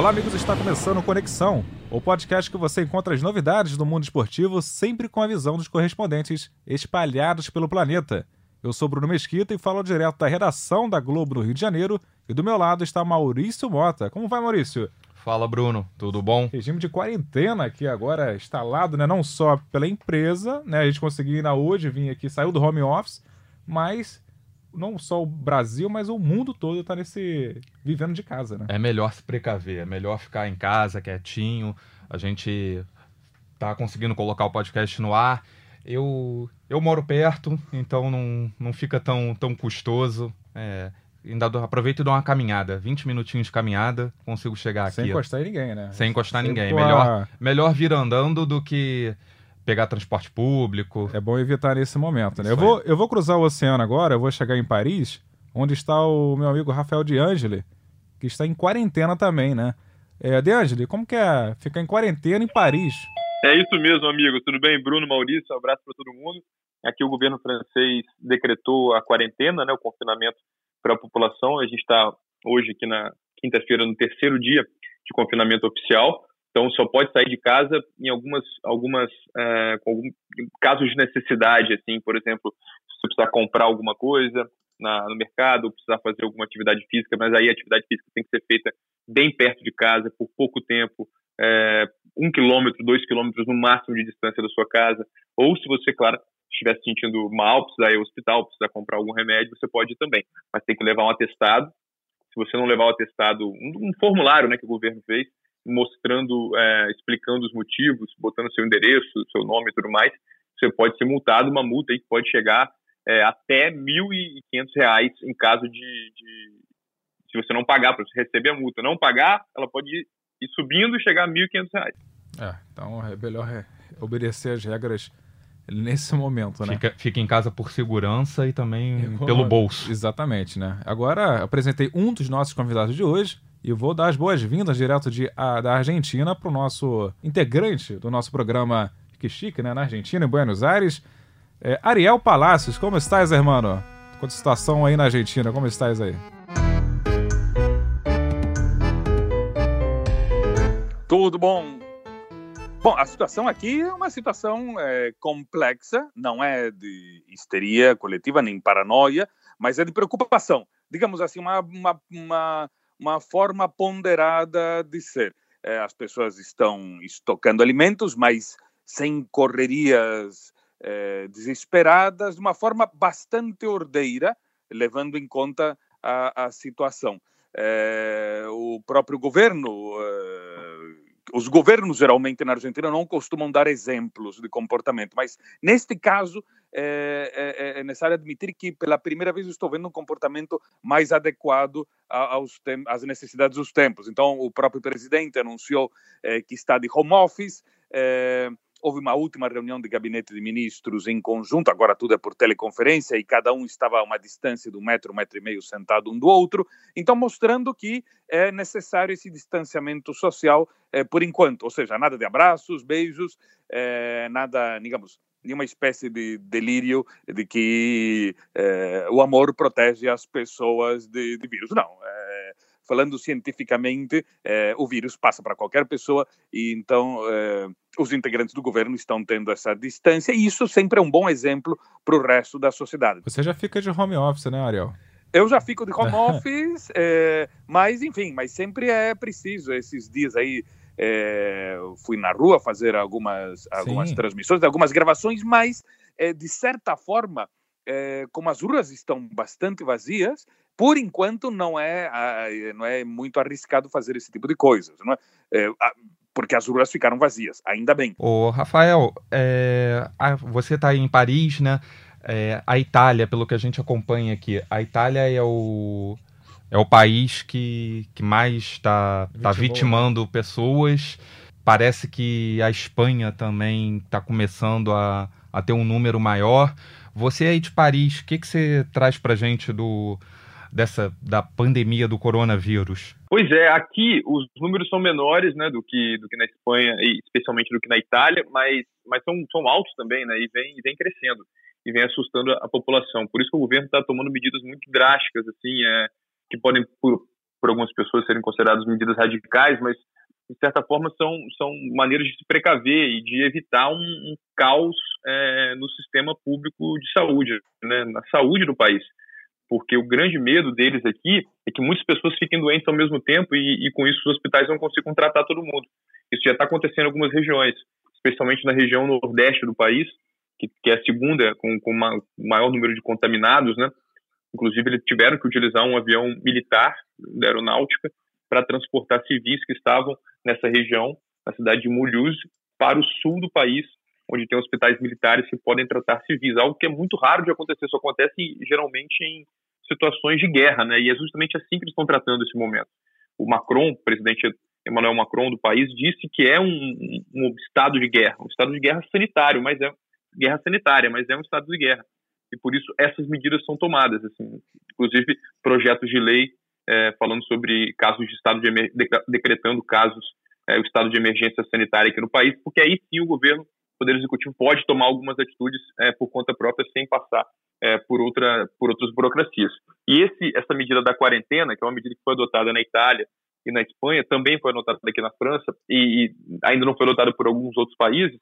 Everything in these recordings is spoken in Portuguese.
Olá, amigos, está começando Conexão, o podcast que você encontra as novidades do mundo esportivo sempre com a visão dos correspondentes espalhados pelo planeta. Eu sou Bruno Mesquita e falo direto da redação da Globo no Rio de Janeiro e do meu lado está Maurício Mota. Como vai, Maurício? Fala, Bruno. Tudo bom? Regime de quarentena aqui agora instalado, né? Não só pela empresa, né? A gente conseguiu ir na hoje, vir aqui, saiu do home office, mas não só o Brasil, mas o mundo todo está nesse vivendo de casa, né? É melhor se precaver, é melhor ficar em casa, quietinho. A gente tá conseguindo colocar o podcast no ar. Eu, eu moro perto, então não, não fica tão, tão custoso. É, ainda dou, aproveito e dou uma caminhada. 20 minutinhos de caminhada, consigo chegar aqui. Sem encostar em ninguém, né? Sem encostar em ninguém. Melhor, melhor vir andando do que pegar transporte público. É bom evitar nesse momento, né? Eu vou, eu vou cruzar o oceano agora, eu vou chegar em Paris, onde está o meu amigo Rafael De Angeli, que está em quarentena também, né? É, De Angeli, como que é ficar em quarentena em Paris? É isso mesmo, amigo. Tudo bem, Bruno, Maurício? Um abraço para todo mundo. Aqui o governo francês decretou a quarentena, né, o confinamento para a população. A gente está hoje aqui na quinta-feira no terceiro dia de confinamento oficial. Então, só pode sair de casa em algumas, algumas é, algum, casos de necessidade, assim, por exemplo, se você precisar comprar alguma coisa na, no mercado, ou precisar fazer alguma atividade física, mas aí a atividade física tem que ser feita bem perto de casa, por pouco tempo, é, um quilômetro, dois quilômetros no máximo de distância da sua casa, ou se você, claro, estiver se sentindo mal, precisar ir ao hospital, precisar comprar algum remédio, você pode ir também, mas tem que levar um atestado. Se você não levar o atestado, um, um formulário né, que o governo fez, mostrando, é, explicando os motivos, botando seu endereço, seu nome e tudo mais, você pode ser multado, uma multa aí que pode chegar é, até R$ 1.500 em caso de, de, se você não pagar, para você receber a multa. Não pagar, ela pode ir, ir subindo e chegar a R$ 1.500. É, então é melhor obedecer as regras nesse momento, né? Fica, fica em casa por segurança e também pelo bolso. Exatamente, né? Agora apresentei um dos nossos convidados de hoje, e vou dar as boas-vindas direto de, a, da Argentina para o nosso integrante do nosso programa Que Chique, né? Na Argentina, em Buenos Aires. É, Ariel Palacios, como estás? Com a situação aí na Argentina, como estás aí? Tudo bom? Bom, a situação aqui é uma situação é, complexa, não é de histeria coletiva nem paranoia, mas é de preocupação. Digamos assim, uma, uma, uma uma forma ponderada de ser. É, as pessoas estão estocando alimentos, mas sem correrias é, desesperadas, de uma forma bastante ordeira, levando em conta a, a situação. É, o próprio governo os governos geralmente na Argentina não costumam dar exemplos de comportamento, mas neste caso é, é, é necessário admitir que pela primeira vez estou vendo um comportamento mais adequado aos às necessidades dos tempos. Então, o próprio presidente anunciou é, que está de home office. Houve uma última reunião de gabinete de ministros em conjunto, agora tudo é por teleconferência e cada um estava a uma distância de um metro, um metro e meio sentado um do outro, então mostrando que é necessário esse distanciamento social é, por enquanto, ou seja, nada de abraços, beijos, é, nada, digamos, nenhuma espécie de delírio de que é, o amor protege as pessoas de, de vírus. Não, é, falando cientificamente, é, o vírus passa para qualquer pessoa e então é, os integrantes do governo estão tendo essa distância e isso sempre é um bom exemplo para o resto da sociedade. Você já fica de home office, né, Ariel? Eu já fico de home office, é, mas enfim, mas sempre é preciso esses dias aí. É, fui na rua fazer algumas, algumas transmissões, algumas gravações, mas é, de certa forma, como as ruas estão bastante vazias, por enquanto não é, não é muito arriscado fazer esse tipo de coisas, não é? é porque as ruas ficaram vazias, ainda bem. Ô, Rafael, é, você está em Paris, né? É, a Itália, pelo que a gente acompanha aqui, a Itália é o, é o país que, que mais está tá vitimando pessoas. Parece que a Espanha também está começando a, a ter um número maior. Você aí de Paris, o que, que você traz para gente do, dessa da pandemia do coronavírus? Pois é, aqui os números são menores, né, do que do que na Espanha e especialmente do que na Itália, mas mas são, são altos também, né, e vem vem crescendo e vem assustando a, a população. Por isso que o governo está tomando medidas muito drásticas, assim, é, que podem por, por algumas pessoas serem consideradas medidas radicais, mas de certa forma são, são maneiras de se precaver e de evitar um, um caos é, no sistema público de saúde, né, na saúde do país. Porque o grande medo deles aqui é que muitas pessoas fiquem doentes ao mesmo tempo e, e com isso os hospitais não consigam tratar todo mundo. Isso já está acontecendo em algumas regiões, especialmente na região nordeste do país, que, que é a segunda com, o maior número de contaminados, né? Inclusive, eles tiveram que utilizar um avião militar da aeronáutica para transportar civis que estavam nessa região, na cidade de Mulhouse, para o sul do país, onde tem hospitais militares que podem tratar civis, algo que é muito raro de acontecer, só acontece geralmente em situações de guerra, né? E é justamente assim que eles estão tratando esse momento. O Macron, o presidente Emmanuel Macron do país, disse que é um, um estado de guerra, um estado de guerra sanitário, mas é guerra sanitária, mas é um estado de guerra. E por isso essas medidas são tomadas, assim, inclusive projetos de lei é, falando sobre casos de estado de decretando casos, é, o estado de emergência sanitária aqui no país, porque aí sim o governo, poder executivo pode tomar algumas atitudes é, por conta própria sem passar é, por outra por outras burocracias. E esse essa medida da quarentena, que é uma medida que foi adotada na Itália e na Espanha, também foi adotada aqui na França e, e ainda não foi adotada por alguns outros países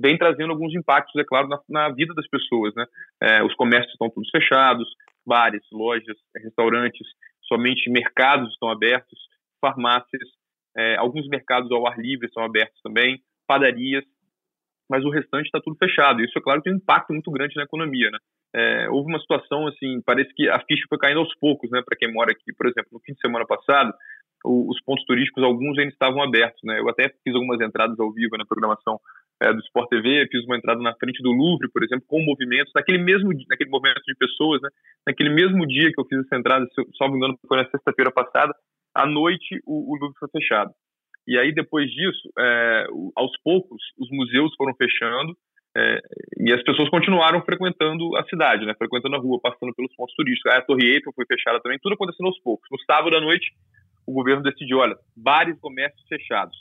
vem trazendo alguns impactos, é claro, na, na vida das pessoas. Né? É, os comércios estão todos fechados, bares, lojas, restaurantes, somente mercados estão abertos, farmácias, é, alguns mercados ao ar livre estão abertos também, padarias, mas o restante está tudo fechado. Isso, é claro, tem um impacto muito grande na economia. Né? É, houve uma situação, assim, parece que a ficha foi caindo aos poucos, né, para quem mora aqui. Por exemplo, no fim de semana passado, o, os pontos turísticos, alguns ainda estavam abertos. Né? Eu até fiz algumas entradas ao vivo na programação é, do Sport TV, fiz uma entrada na frente do Louvre, por exemplo, com movimentos, naquele mesmo naquele movimento de pessoas, né? naquele mesmo dia que eu fiz essa entrada, se eu, me engano, foi na sexta-feira passada, à noite o, o, Louvre foi fechado. E aí, depois disso, é, aos poucos, os museus foram fechando é, e as pessoas continuaram frequentando a cidade, né? frequentando a rua, passando pelos pontos turísticos. Aí a Torre Eiffel foi fechada também, tudo acontecendo aos poucos. No sábado à noite, o governo decidiu, olha, bares e comércios fechados.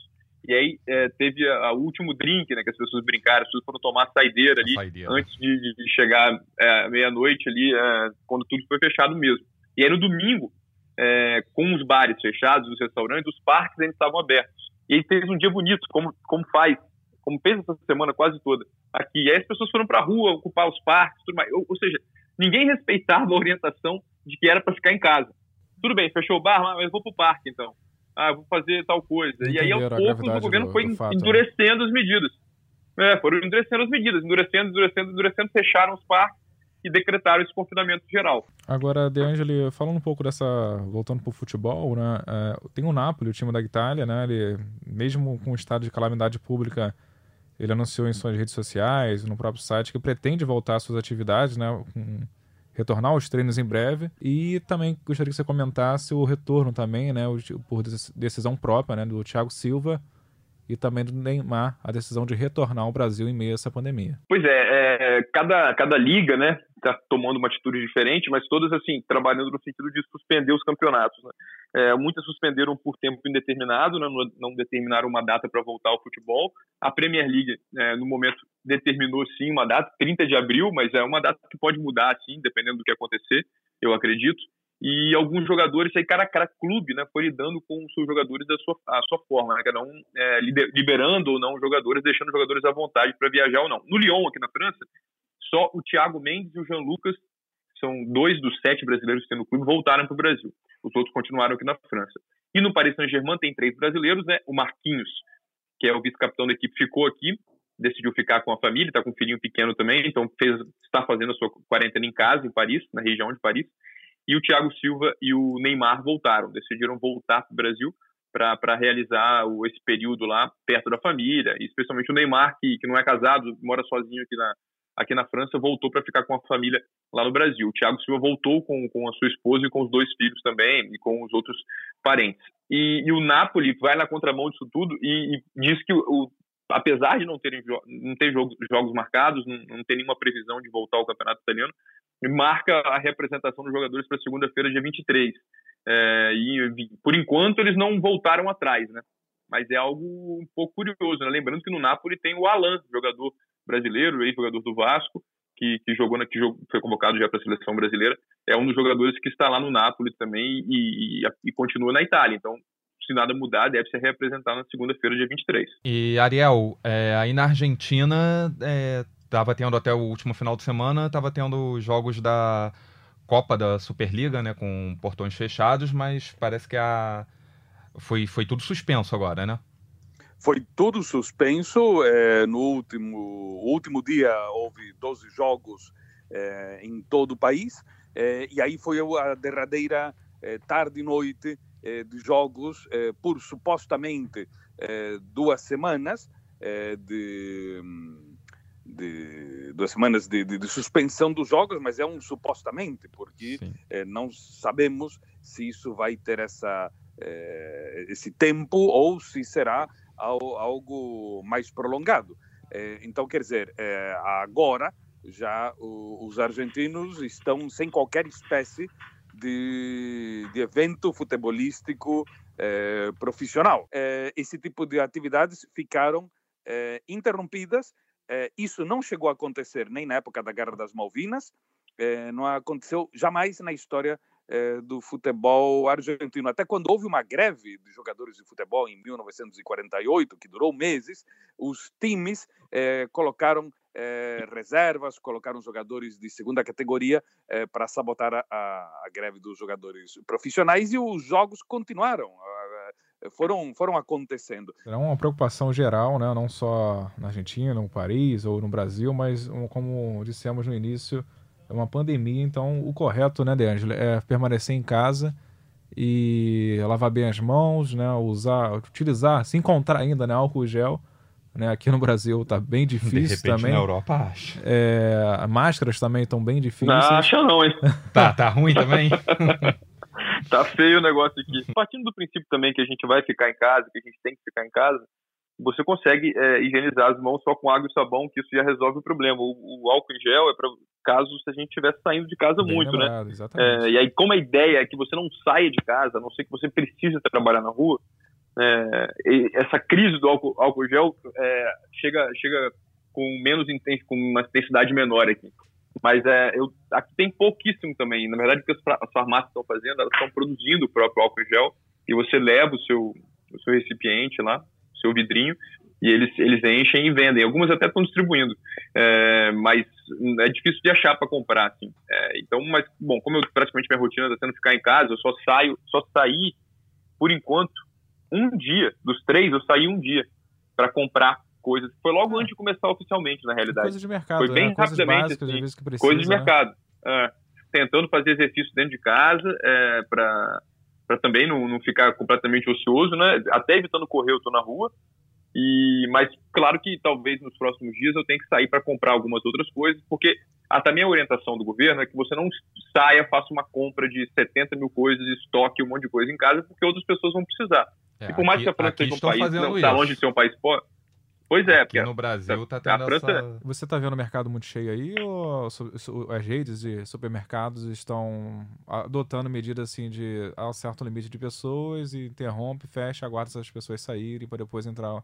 E aí é, teve o último drink, né, que as pessoas brincaram, as pessoas foram tomar saideira ali saideira. antes de, de chegar é, meia-noite ali, é, quando tudo foi fechado mesmo. E aí no domingo, é, com os bares fechados, os restaurantes, os parques ainda estavam abertos. E aí fez um dia bonito, como, como faz, como fez essa semana quase toda aqui. E aí as pessoas foram para a rua ocupar os parques, tudo mais. Ou, ou seja, ninguém respeitava a orientação de que era para ficar em casa tudo bem, fechou o bar, mas vou pro parque então. Ah, vou fazer tal coisa. e aí, aos poucos, o governo do, foi do fato, endurecendo né? as medidas. É, foram endurecendo as medidas, endurecendo, endurecendo, endurecendo, fecharam os parques e decretaram esse confinamento geral. Agora, De Angeli, falando um pouco dessa, voltando para o futebol, né, é, tem o Napoli, o time da Itália, né, ele, mesmo com o estado de calamidade pública, ele anunciou em suas redes sociais, no próprio site, que pretende voltar às suas atividades, né, com retornar aos treinos em breve. E também gostaria que você comentasse o retorno também, né, por decisão própria, né, do Thiago Silva e também do Neymar, a decisão de retornar ao Brasil em meio a essa pandemia. Pois é, é cada, cada liga, né, está tomando uma atitude diferente, mas todas, assim, trabalhando no sentido de suspender os campeonatos. Né? É, muitas suspenderam por tempo indeterminado, né? não, determinaram uma data para voltar ao futebol. A Premier League, é, no momento, determinou sim uma data, 30 de abril, mas é uma data que pode mudar, sim, dependendo do que acontecer, eu acredito. E alguns jogadores, aí cada, cada clube né, foi lidando com os seus jogadores da sua, a sua forma, né, cada um é, liberando ou não jogadores, deixando jogadores à vontade para viajar ou não. No Lyon, aqui na França, só o Thiago Mendes e o Jean Lucas, são dois dos sete brasileiros que tem no clube, voltaram para o Brasil. Os outros continuaram aqui na França. E no Paris Saint-Germain tem três brasileiros, né? O Marquinhos, que é o vice-capitão da equipe, ficou aqui, decidiu ficar com a família, está com um filhinho pequeno também, então fez, está fazendo a sua quarentena em casa, em Paris, na região de Paris. E o Thiago Silva e o Neymar voltaram, decidiram voltar para o Brasil para realizar o, esse período lá perto da família, e especialmente o Neymar, que, que não é casado, mora sozinho aqui na, aqui na França, voltou para ficar com a família lá no Brasil. O Thiago Silva voltou com, com a sua esposa e com os dois filhos também, e com os outros parentes. E, e o Napoli vai na contramão disso tudo e, e diz que, o, apesar de não, terem, não ter jogos, jogos marcados, não, não ter nenhuma previsão de voltar ao campeonato italiano, marca a representação dos jogadores para segunda-feira, dia 23. É, e, por enquanto, eles não voltaram atrás, né? Mas é algo um pouco curioso, né? Lembrando que no Napoli tem o Alan, jogador brasileiro, ex-jogador do Vasco, que, que jogou, que foi convocado já para a seleção brasileira. é um dos jogadores que está lá no Napoli também e, e, e continua na Itália. Então, se nada mudar, deve ser reapresentado na segunda-feira, dia 23. E, Ariel, é, aí na Argentina, estava é, tendo até o último final de semana, estava tendo jogos da Copa da Superliga, né, com portões fechados, mas parece que a... foi, foi tudo suspenso agora, né? Foi tudo suspenso. É, no último, último dia houve 12 jogos é, em todo o país. É, e aí foi a derradeira é, tarde e noite de jogos é, por supostamente duas semanas de de duas semanas de, de, de, suspensão dos jogos, mas é um supostamente, porque eh, não sabemos se isso vai ter essa, eh, esse tempo ou se será algo mais prolongado. Eh, então, quer dizer, agora já os argentinos estão sem qualquer espécie de, de evento futebolístico profissional. esse tipo de atividades ficaram interrompidas eh, isso não chegou a acontecer nem na época da Guerra das Malvinas, eh, não aconteceu jamais na história eh, do futebol argentino. Até quando houve uma greve de jogadores de futebol em 1948, que durou meses, os times colocaram reservas, colocaram jogadores de segunda categoria para sabotar a, a, greve dos jogadores profissionais e os jogos continuaram foram, foram acontecendo. É uma preocupação geral, né? não só na Argentina, no Paris ou no Brasil, mas como dissemos no início, é uma pandemia, então o correto, né, Deângelo, é permanecer em casa e lavar bem as mãos, né, usar, utilizar, se encontrar ainda, né, álcool gel, né, aqui no Brasil tá bem difícil De repente, também. na Europa acha. É, máscaras também estão bem difíceis. Não, acha não, hein? tá, tá ruim também? tá feio o negócio aqui. Partindo do princípio também que a gente vai ficar em casa, que a gente tem que ficar em casa, você consegue é, higienizar as mãos só com água e sabão, que isso já resolve o problema. O, o álcool em gel é para caso se a gente estivesse saindo de casa Bem muito, né? lembrado, né? Exatamente. É, e aí, como a ideia é que você não saia de casa, a não ser que você precise trabalhar na rua, é, essa crise do álcool, álcool gel é, chega, chega com menos com uma intensidade menor aqui. Mas é, eu, aqui tem pouquíssimo também. Na verdade, o que as farmácias estão fazendo, elas estão produzindo o próprio álcool gel e você leva o seu, o seu recipiente lá, o seu vidrinho, e eles, eles enchem e vendem. Algumas até estão distribuindo, é, mas é difícil de achar para comprar, assim. É, então, mas, bom, como eu, praticamente minha rotina está sendo ficar em casa, eu só saio, só saí, por enquanto, um dia, dos três, eu saí um dia para comprar coisas. Foi logo é. antes de começar oficialmente, na realidade. Coisa de mercado. Foi bem né? rapidamente. Básicas, assim, precisa, coisa de né? mercado. É, tentando fazer exercício dentro de casa é, para também não, não ficar completamente ocioso, né? Até evitando correr, eu tô na rua. E, mas claro que talvez nos próximos dias eu tenha que sair para comprar algumas outras coisas, porque a também a orientação do governo é que você não saia, faça uma compra de 70 mil coisas, estoque um monte de coisa em casa, porque outras pessoas vão precisar. É, e por mais aqui, que a França seja um país, não, está longe de ser um país pobre, Pois é, Aqui no Brasil tá tendo França... essa... Você tá vendo o mercado muito cheio aí ou as redes de supermercados estão adotando medidas assim de a um certo limite de pessoas e interrompe, fecha, aguarda essas pessoas saírem para depois entrar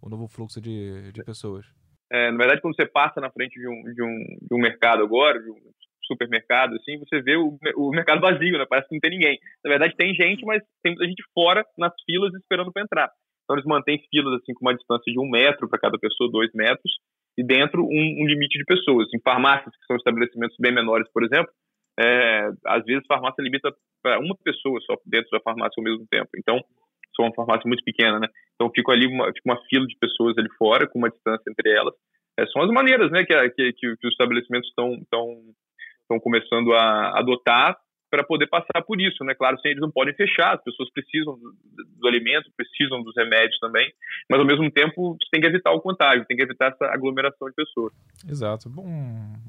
o novo fluxo de, de pessoas? É, na verdade, quando você passa na frente de um, de um, de um mercado agora, de um supermercado, assim, você vê o, o mercado vazio, né? Parece que não tem ninguém. Na verdade, tem gente, mas tem muita gente fora nas filas esperando para entrar. Então eles mantêm filas assim com uma distância de um metro para cada pessoa, dois metros, e dentro um, um, limite de pessoas. Em farmácias, que são estabelecimentos bem menores, por exemplo, é, às vezes a farmácia limita para uma pessoa só dentro da farmácia ao mesmo tempo. Então, são uma farmácia muito pequena, né? Então fica ali uma, tipo uma fila de pessoas ali fora, com uma distância entre elas. É, são as maneiras né, que, que, que os estabelecimentos estão estão começando a adotar para poder passar por isso, né? Claro, eles não podem fechar, as pessoas precisam do, do, alimento, precisam dos remédios também, mas ao mesmo tempo tem que evitar o contágio, tem que evitar essa aglomeração de pessoas. Exato. Bom,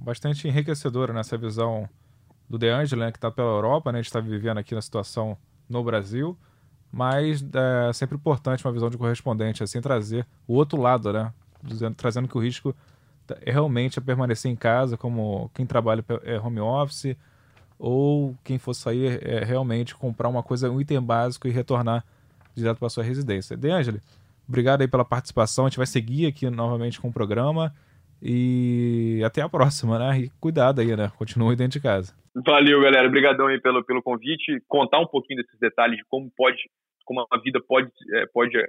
bastante enriquecedora nessa visão do De Angelo, né, que está pela Europa, né? A gente está vivendo aqui na situação no Brasil, mas é sempre importante uma visão de correspondente, assim, trazer o outro lado, né? Dizendo, trazendo que o risco realmente é permanecer em casa, como quem trabalha é home office, ou quem for sair é realmente comprar uma coisa, um item básico e retornar direto para sua residência. De Angeli, obrigado aí pela participação. A gente vai seguir aqui novamente com o programa E até a próxima, né? E cuidado aí, né? Continue dentro de casa. Valeu, galera. Obrigadão aí pelo, pelo convite. Contar um pouquinho desses detalhes de como pode, como a vida pode, é, pode é,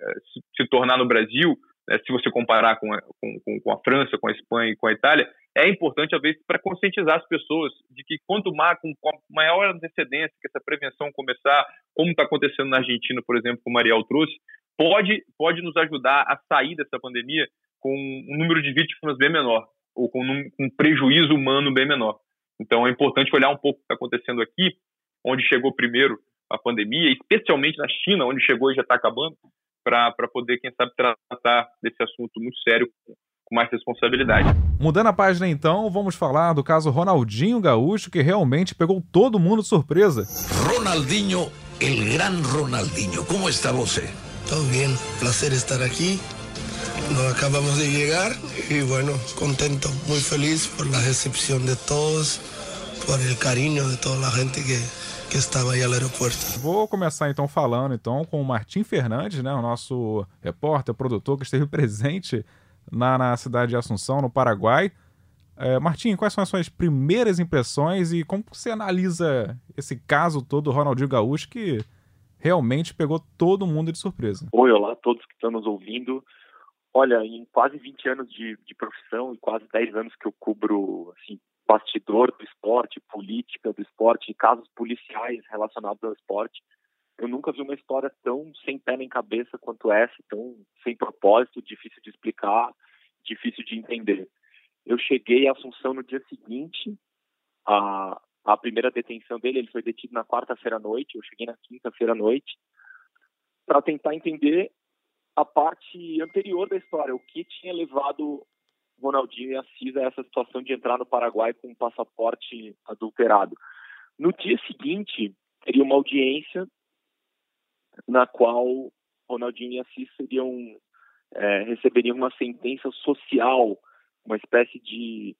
se, tornar no Brasil, se você comparar com a, com, com a França, com a Espanha e com a Itália, é importante, às vezes, para conscientizar as pessoas de que quanto mais, com maior antecedência que essa prevenção começar, como está acontecendo na Argentina, por exemplo, como o Mariel trouxe, pode, pode nos ajudar a sair dessa pandemia com um número de vítimas bem menor, ou com um, um prejuízo humano bem menor. Então é importante olhar um pouco o que está acontecendo aqui, onde chegou primeiro a pandemia, especialmente na China, onde chegou e já está acabando, para poder, quem sabe, tratar desse assunto muito sério com mais responsabilidade. Mudando a página então, vamos falar do caso Ronaldinho Gaúcho, que realmente pegou todo mundo de surpresa. Ronaldinho, el gran Ronaldinho, como está você? Todo bem, prazer estar aqui. Nos acabamos de llegar y bueno, contento, muy feliz por la recepción de todos, por el cariño de toda la gente que, que estava aí no aeroporto. Vou começar então falando então com o Martim Fernandes, né, o nosso repórter, produtor que esteve presente na, na cidade de Assunção, no Paraguai. É, Martim, quais são as suas primeiras impressões e como você analisa esse caso todo do Ronaldinho Gaúcho que realmente pegou todo mundo de surpresa? Oi, olá a todos que estão nos ouvindo. Olha, em quase 20 anos de, de profissão e quase 10 anos que eu cubro assim, bastidor do esporte, política do esporte, casos policiais relacionados ao esporte, eu nunca vi uma história tão sem pé nem cabeça quanto essa, tão sem propósito, difícil de explicar, difícil de entender. Eu cheguei à Assunção no dia seguinte a a primeira detenção dele, ele foi detido na quarta-feira à noite, eu cheguei na quinta-feira à noite, para tentar entender a parte anterior da história, o que tinha levado Ronaldinho e Assis a essa situação de entrar no Paraguai com um passaporte adulterado. No dia seguinte, teria uma audiência na qual Ronaldinho e Assis seriam é, receberiam uma sentença social, uma espécie de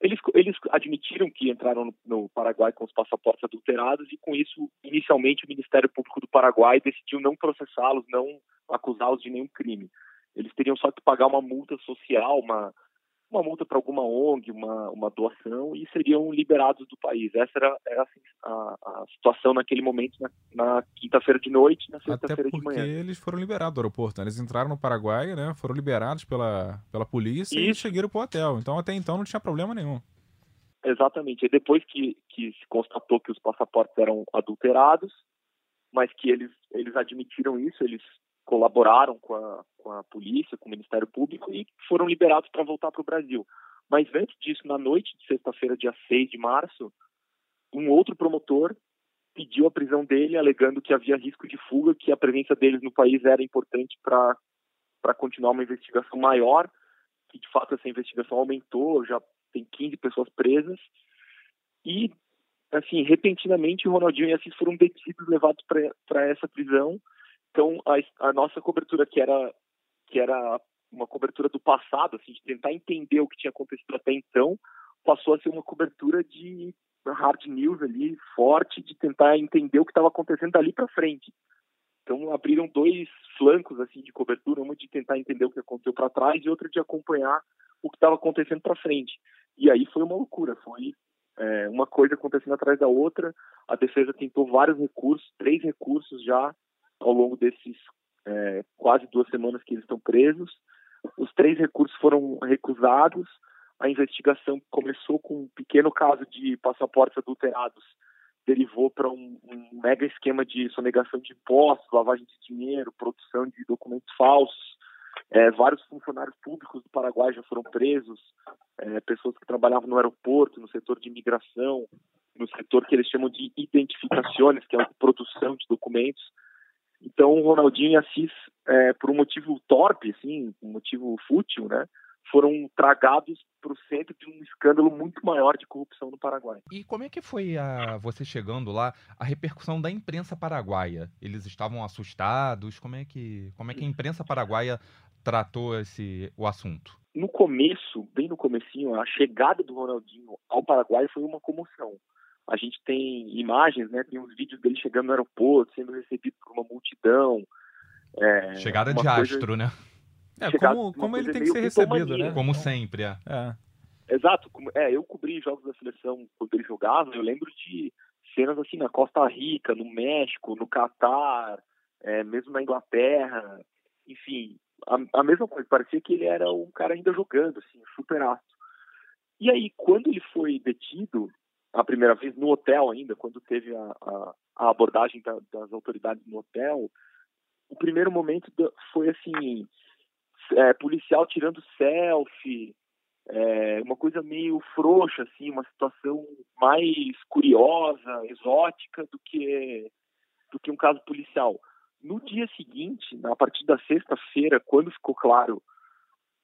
eles, eles admitiram que entraram no, no, Paraguai com os passaportes adulterados e, com isso, inicialmente, o Ministério Público do Paraguai decidiu não processá-los, não acusá-los de nenhum crime. Eles teriam só que pagar uma multa social, uma, uma multa para alguma ONG, uma, uma doação, e seriam liberados do país. Essa era, era assim, a, a, situação naquele momento, na, na quinta-feira de noite, na sexta-feira de manhã. porque eles foram liberados do aeroporto. Né? Eles entraram no Paraguai, né? foram liberados pela, pela polícia Isso. e chegaram para o hotel. Então, até então, não tinha problema nenhum. Exatamente. E depois que, que se constatou que os passaportes eram adulterados, mas que eles, eles admitiram isso, eles colaboraram com a, com a polícia, com o Ministério Público e foram liberados para voltar para o Brasil. Mas antes disso, na noite de sexta-feira, dia 6 de março, um outro promotor pediu a prisão dele, alegando que havia risco de fuga, que a presença deles no país era importante para continuar uma investigação maior, que de fato essa investigação aumentou, já tem 15 pessoas presas. E, assim, repentinamente, o Ronaldinho e Assis foram detidos, levados para essa prisão então, a, a, nossa cobertura, que era, que era uma cobertura do passado, assim, de tentar entender o que tinha acontecido até então, passou a ser uma cobertura de hard news ali, forte, de tentar entender o que estava acontecendo dali para frente. Então, abriram dois flancos assim de cobertura, uma de tentar entender o que aconteceu para trás e outra de acompanhar o que estava acontecendo para frente. E aí foi uma loucura, foi é, uma coisa acontecendo atrás da outra. A defesa tentou vários recursos, três recursos já ao longo desses é, quase duas semanas que eles estão presos. Os três recursos foram recusados. A investigação começou com um pequeno caso de passaportes adulterados, derivou para um, um, mega esquema de sonegação de impostos, lavagem de dinheiro, produção de documentos falsos. É, vários funcionários públicos do Paraguai já foram presos, é, pessoas que trabalhavam no aeroporto, no setor de imigração, no setor que eles chamam de identificações, que é a produção de documentos. Então, o Ronaldinho e Assis, é, por um motivo torpe, assim, um motivo fútil, né, foram tragados para o centro de um escândalo muito maior de corrupção no Paraguai. E como é que foi a, você chegando lá, a repercussão da imprensa paraguaia? Eles estavam assustados? Como é que, como é que a imprensa paraguaia tratou esse, o assunto? No começo, bem no comecinho, a chegada do Ronaldinho ao Paraguai foi uma comoção. A gente tem imagens, né? Tem uns vídeos dele chegando no aeroporto, sendo recebido por uma multidão. É, Chegada de coisa... astro, né? É, chegar como, como ele tem que ser recebido, né? Como sempre, é. É. Exato. como- É, eu cobri jogos da seleção quando ele jogava. Eu lembro de cenas assim na Costa Rica, no México, no Catar, é, mesmo na Inglaterra. Enfim, a, a mesma coisa. Parecia que ele era um cara ainda jogando, assim, super astro. E aí, quando ele foi detido, a primeira vez no hotel ainda, quando teve a, a, a abordagem da- das autoridades no hotel, o primeiro momento foi assim, é, policial tirando selfie, é, uma coisa meio frouxa, assim, uma situação mais curiosa, exótica do que do que um caso policial. No dia seguinte, na partir da sexta-feira, quando ficou claro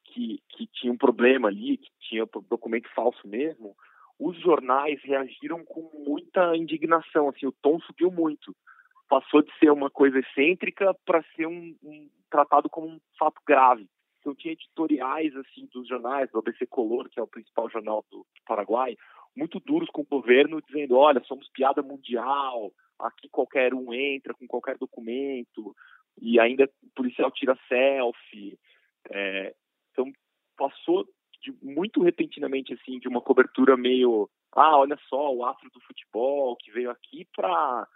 que, que tinha um problema ali, que tinha documento falso mesmo, os jornais reagiram com muita indignação, assim, o tom subiu muito. Passou de ser uma coisa excêntrica para ser um, um tratado como um fato grave. Então tinha editoriais assim dos jornais, do ABC Color, que é o principal jornal do Paraguai, muito duros com o governo, dizendo, olha, somos piada mundial, aqui qualquer um entra com qualquer documento, e ainda o policial tira selfie. É, então passou de, muito repentinamente assim de uma cobertura meio, ah, olha só, o astro do futebol que veio aqui para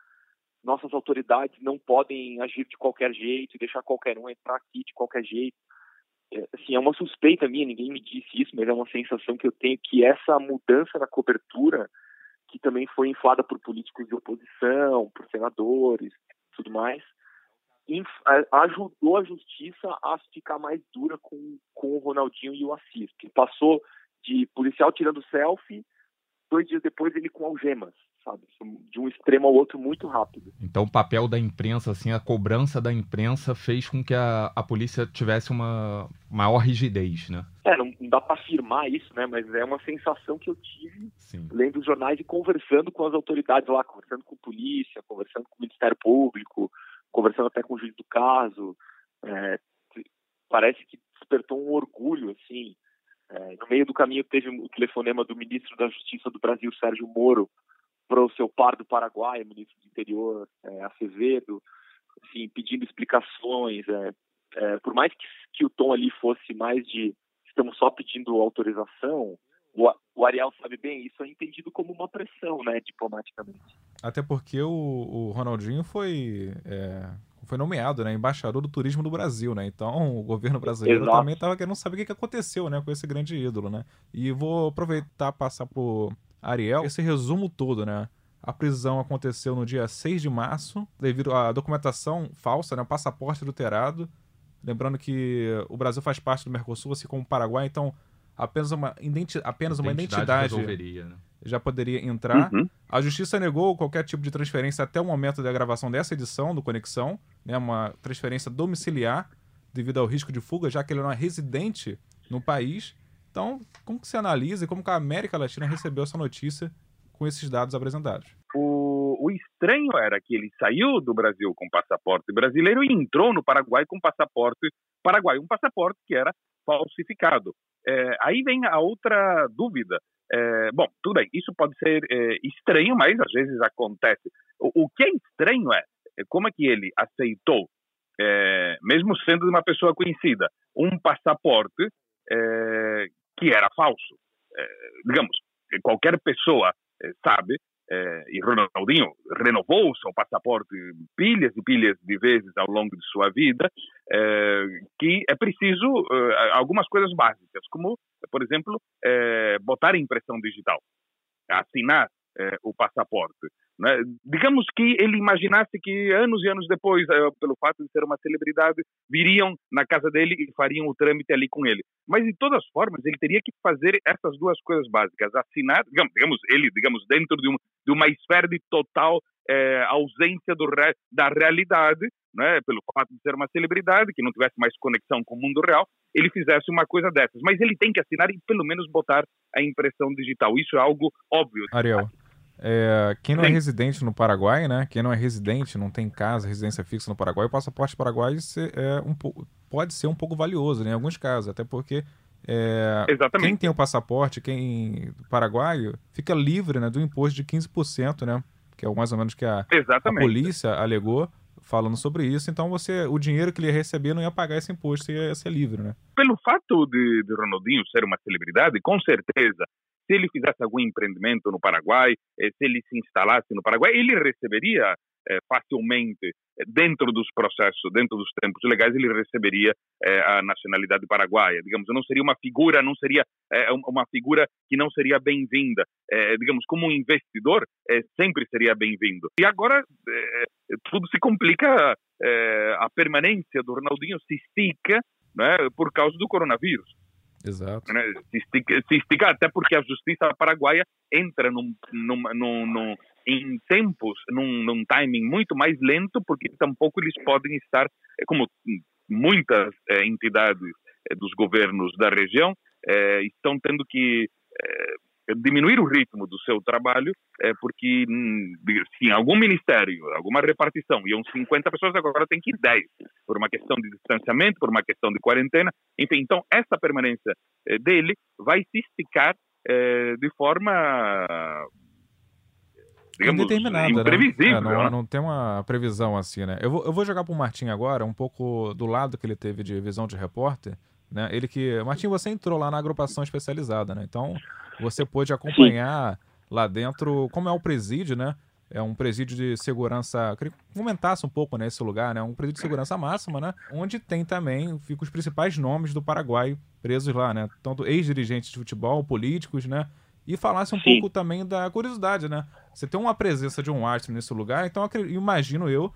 nossas autoridades não podem agir de qualquer jeito deixar qualquer um entrar aqui de qualquer jeito. É, assim, é uma suspeita minha, ninguém me disse isso, mas é uma sensação que eu tenho que essa mudança na cobertura, que também foi inflada por políticos de oposição, por senadores, tudo mais, ajudou a justiça a ficar mais dura com, com o Ronaldinho e o Assis, que passou de policial tirando selfie, dois dias depois ele com algemas, sabe? De um extremo ao outro muito rápido. Então o papel da imprensa, assim, a cobrança da imprensa fez com que a, a polícia tivesse uma maior rigidez, né? É, não, não dá para afirmar isso, né? Mas é uma sensação que eu tive Sim. lendo os jornais e conversando com as autoridades lá, conversando com polícia, conversando com o Ministério Público, conversando até com o juiz do caso. É, parece que despertou um orgulho, assim. É, no meio do caminho teve o telefonema do ministro da Justiça do Brasil, Sérgio Moro, para o seu par do Paraguai, ministro do Interior, é, Acevedo, assim, pedindo explicações. É, é, por mais que, que o tom ali fosse mais de estamos só pedindo autorização, o, o Ariel sabe bem, isso é entendido como uma pressão, né, diplomaticamente. Até porque o, o Ronaldinho foi, é, foi nomeado, né, embaixador do turismo do Brasil, né? Então o governo brasileiro Exato. também estava querendo saber o que, que aconteceu, né, com esse grande ídolo, né? E vou aproveitar e passar pro Ariel esse resumo todo, né? A prisão aconteceu no dia 6 de março, devido à documentação falsa, né, o passaporte adulterado. Lembrando que o Brasil faz parte do Mercosul, assim como o Paraguai, então apenas uma, identi apenas uma identidade resolveria, né? já poderia entrar. Uhum. A justiça negou qualquer tipo de transferência até o momento da gravação dessa edição do Conexão, né, uma transferência domiciliar devido ao risco de fuga, já que ele não é residente no país. Então, como que se analisa e como que a América Latina recebeu essa notícia com esses dados apresentados? O, o estranho era que ele saiu do Brasil com passaporte brasileiro e entrou no Paraguai com passaporte paraguaio, um passaporte que era falsificado. É, aí vem a outra dúvida. É, bom, tudo bem, isso pode ser é, estranho, mas às vezes acontece. O, o que é estranho é é como é que ele aceitou, é, mesmo sendo uma pessoa conhecida, um passaporte é, que era falso. Digamos, qualquer pessoa sabe, e Ronaldinho renovou o seu passaporte pilhas e pilhas de vezes ao longo de sua vida, é, que é preciso é, algumas coisas básicas, como, por exemplo, botar impressão digital, assinar o passaporte. Né? Digamos que ele imaginasse que anos e anos depois, eh, pelo fato de ser uma celebridade, viriam na casa dele e fariam o trâmite ali com ele. Mas de todas formas, ele teria que fazer essas duas coisas básicas: assinar, digamos, ele, digamos, dentro de, de uma esfera de total eh, ausência do da realidade, né? Pelo fato de ser uma celebridade que não tivesse mais conexão com o mundo real, ele fizesse uma coisa dessas. Mas ele tem que assinar e pelo menos botar a impressão digital. Isso é algo óbvio. Ariel, é, quem não é Sim. residente no Paraguai, né? Quem não é residente, não tem casa, residência fixa no Paraguai, o passaporte paraguaio é um pouco- pode ser um pouco valioso, né, em alguns casos, até porque é, quem tem o passaporte, quem paraguaio, fica livre né, do imposto de 15%, né? Que é o mais ou menos que a, a polícia alegou. falando sobre isso, então você, o dinheiro que ele ia receber não ia pagar esse imposto, ia ser livre, né? Pelo fato de, de Ronaldinho ser uma celebridade, com certeza, se ele fizesse algum empreendimento no Paraguai, eh, se ele se instalasse no Paraguai, ele receberia eh, facilmente, eh, dentro dos processos, dentro dos tempos legais, ele receberia a nacionalidade paraguaia. Digamos, não seria uma figura, não seria uma figura que não seria bem-vinda. Digamos, como um investidor, sempre seria bem-vindo. E agora tudo se complica, a permanência do Ronaldinho se estica né, por causa do coronavírus. Exato. Né, se, estica, se até porque a justiça paraguaia entra num, num, num, num em tempos, num, num timing muito mais lento, porque tampouco eles podem estar, eh, como muitas é, entidades é, dos governos da região, é, estão tendo que diminuir o ritmo do seu trabalho, porque hum, se em algum ministério, alguma repartição, iam 50 pessoas, agora tem que ir 10, por uma questão de distanciamento, por uma questão de quarentena. Enfim, então, essa permanência dele vai se esticar de forma digamos, indeterminada, imprevisível. Né? É, não, não, tem uma previsão assim, né? Eu vou, eu vou jogar pro Martim agora, um pouco do lado que ele teve de visão de repórter, né? Ele que... Martim, você entrou lá na agrupação especializada, né? Então, você pôde acompanhar Sim. lá dentro como é o presídio, né? É um presídio de segurança. Queria que comentasse um pouco nesse né, lugar, né? Um presídio de segurança máxima, né? Onde tem também, ficam os principais nomes do Paraguai presos lá, né? Tanto ex-dirigentes de futebol, políticos, né? e falasse um Sim. pouco também da curiosidade, né? Você tem uma presença de um astro nesse lugar, então imagino eu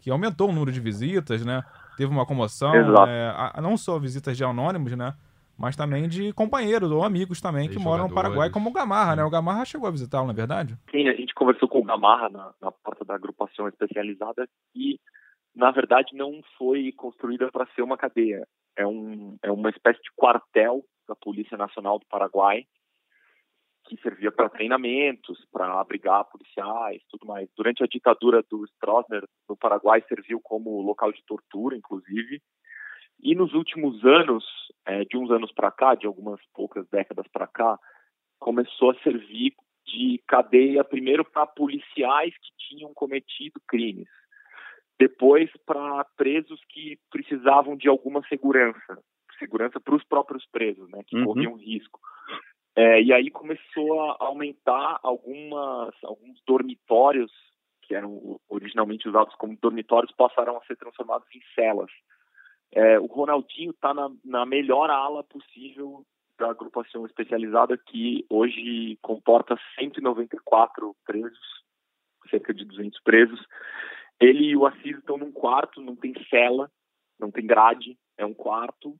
que aumentou o número de visitas, né? Teve uma comoção, é, não só visitas de anônimos, né? Mas também de companheiros ou amigos também que moram no Paraguai, como o Gamarra, Sim. né? O Gamarra chegou a visitá-lo, não é verdade? Sim, a gente conversou com o Gamarra na, na porta da agrupação especializada e, na verdade, não foi construída para ser uma cadeia. É, um, é uma espécie de quartel da Polícia Nacional do Paraguai, que servia para treinamentos, para abrigar policiais, tudo mais. Durante a ditadura do Stroessner no Paraguai serviu como local de tortura, inclusive. E nos últimos anos, é, de uns anos para cá, de algumas poucas décadas para cá, começou a servir de cadeia primeiro para policiais que tinham cometido crimes, depois para presos que precisavam de alguma segurança, segurança para os próprios presos, né, que uhum. corriam risco. É, e aí começou a aumentar algumas, alguns dormitórios que eram originalmente usados como dormitórios passaram a ser transformados em celas. É, o Ronaldinho está na, na melhor ala possível da agrupação especializada que hoje comporta 194 presos, cerca de 200 presos. Ele e o Assis estão num quarto, não tem cela, não tem grade, é um quarto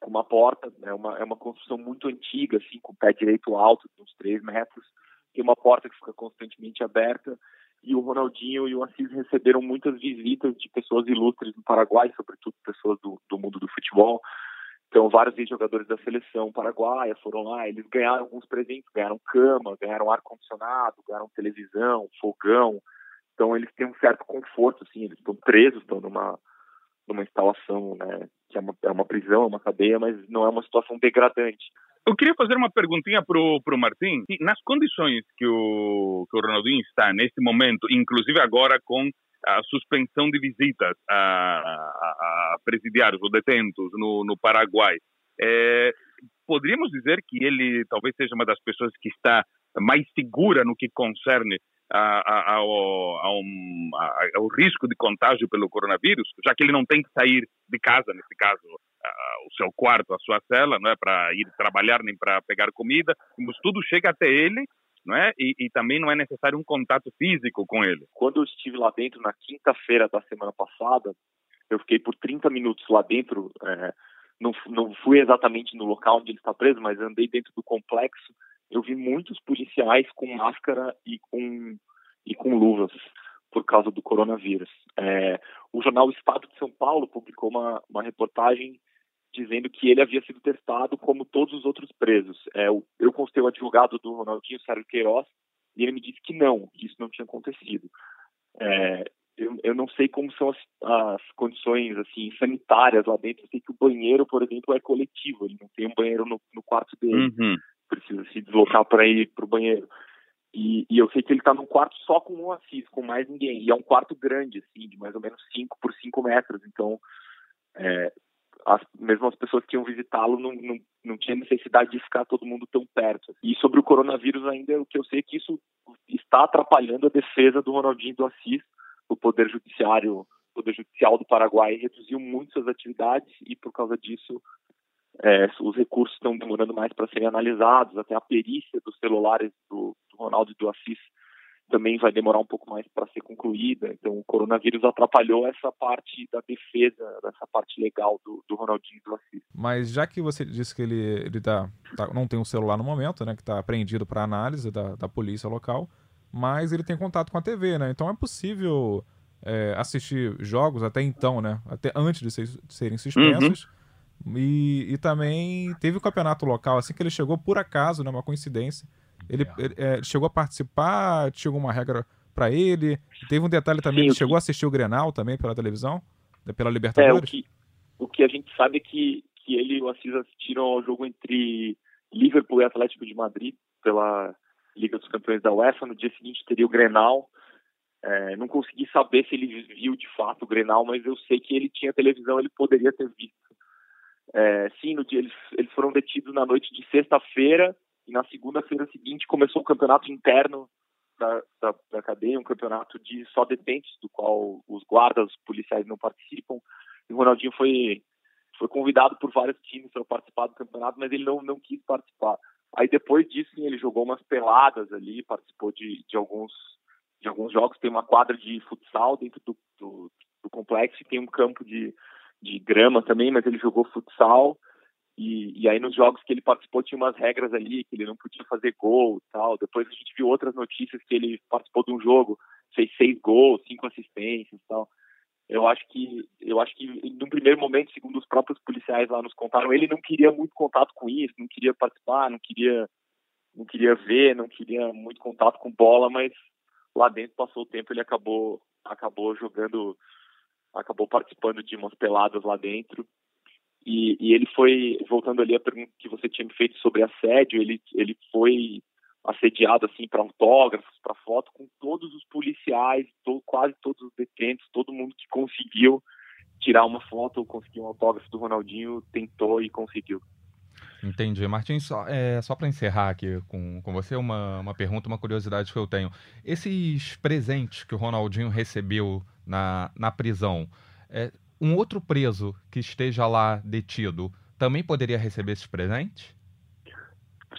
com uma porta, é uma, é uma construção muito antiga, assim, com o pé direito alto, de uns 3 metros, tem uma porta que fica constantemente aberta, e o Ronaldinho e o Assis receberam muitas visitas de pessoas ilustres no Paraguai, sobretudo pessoas do, do mundo do futebol, então, vários jogadores da seleção paraguaia foram lá, eles ganharam alguns presentes, ganharam cama, ganharam ar-condicionado, ganharam televisão, fogão. Então, eles têm um certo conforto, assim, eles estão presos, estão numa, numa instalação, né, que é uma, é uma prisão, é uma cadeia, mas não é uma situação degradante. Eu queria fazer uma perguntinha para o Martim. Nas condições que o, que o Ronaldinho está neste momento, inclusive agora com a suspensão de visitas a, a, a presidiários ou detentos no, no Paraguai, é, poderíamos dizer que ele talvez seja uma das pessoas que está mais segura no que concerne ao, ao, ao, risco de contágio pelo coronavírus, já que ele não tem que sair de casa, nesse caso, o seu quarto, a sua cela, não é para ir trabalhar nem para pegar comida, mas tudo chega até ele, não é? E, e, também não é necessário um contato físico com ele. Quando eu estive lá dentro na quinta-feira da semana passada, eu fiquei por 30 minutos lá dentro. É, não, não fui exatamente no local onde ele está preso, mas andei dentro do complexo eu vi muitos policiais com máscara e com, e com luvas por causa do coronavírus. É, o jornal Estado de São Paulo publicou uma, uma reportagem dizendo que ele havia sido testado como todos os outros presos. É, eu constei o advogado do Ronaldinho, Sérgio Queiroz, e ele me disse que não, que isso não tinha acontecido. É, eu, eu, não sei como são as, as, condições assim sanitárias lá dentro. Eu sei que o banheiro, por exemplo, é coletivo. Ele não tem um banheiro no, no quarto dele. Uhum precisa se deslocar para ir para o banheiro. E, e, eu sei que ele está num quarto só com o Assis, com mais ninguém. E é um quarto grande, assim, de mais ou menos 5 por 5 metros. Então, é, as, mesmo as pessoas que iam visitá-lo não, não, não tinha necessidade de ficar todo mundo tão perto. E sobre o coronavírus ainda, o que eu sei é que isso está atrapalhando a defesa do Ronaldinho do Assis. O Poder Judiciário, o Poder Judicial do Paraguai reduziu muito suas atividades e, por causa disso, é, os recursos estão demorando mais para serem analisados, até a perícia dos celulares do, do Ronaldo e do Assis também vai demorar um pouco mais para ser concluída. Então, o coronavírus atrapalhou essa parte da defesa, dessa parte legal do, do Ronaldinho e do Assis. Mas já que você disse que ele, ele tá, tá não tem um celular no momento, né, que está apreendido para análise da, da polícia local, mas ele tem contato com a TV, né? Então é possível é, assistir jogos até então, né? Até antes de, ser, de serem suspensos. Uhum e, e também teve o campeonato local, assim que ele chegou por acaso, né, uma coincidência. Ele, ele é, chegou a participar, tinha alguma regra para ele. Teve um detalhe também, Sim, ele chegou que... a assistir o Grenal também pela televisão, né, pela Libertadores. É, o, que, o que a gente sabe é que, que ele e o Assis assistiram ao jogo entre Liverpool e Atlético de Madrid pela Liga dos Campeões da UEFA. No dia seguinte teria o Grenal. É, não consegui saber se ele viu de fato o Grenal, mas eu sei que ele tinha televisão, ele poderia ter visto. É, sim, no dia eles, eles foram detidos na noite de sexta-feira e na segunda-feira seguinte começou o campeonato interno da, da, da, cadeia, um campeonato de só detentos, do qual os guardas, os policiais não participam. E o Ronaldinho foi foi convidado por vários times para participar do campeonato, mas ele não não quis participar. Aí depois disso sim, ele jogou umas peladas ali, participou de, de alguns de alguns jogos. Tem uma quadra de futsal dentro do, do, do complexo e tem um campo de de grama também, mas ele jogou futsal. E, e, aí nos jogos que ele participou tinha umas regras ali que ele não podia fazer gol tal. Depois a gente viu outras notícias que ele participou de um jogo, fez seis gols, cinco assistências e tal. Eu acho que eu acho que no primeiro momento, segundo os próprios policiais lá nos contaram, ele não queria muito contato com isso, não queria participar, não queria não queria ver, não queria muito contato com bola, mas lá dentro passou o tempo, ele acabou acabou jogando acabou participando de umas peladas lá dentro. E, e, ele foi, voltando ali a pergunta que você tinha me feito sobre assédio, ele, ele foi assediado assim para autógrafos, para foto, com todos os policiais, quase todos os detentos, todo mundo que conseguiu tirar uma foto ou conseguir um autógrafo do Ronaldinho tentou e conseguiu. Entendi. Martins, só, é, só para encerrar aqui com, com você, uma, uma pergunta, uma curiosidade que eu tenho. Esses presentes que o Ronaldinho recebeu na, na prisão, é, um outro preso que esteja lá detido também poderia receber esses presentes?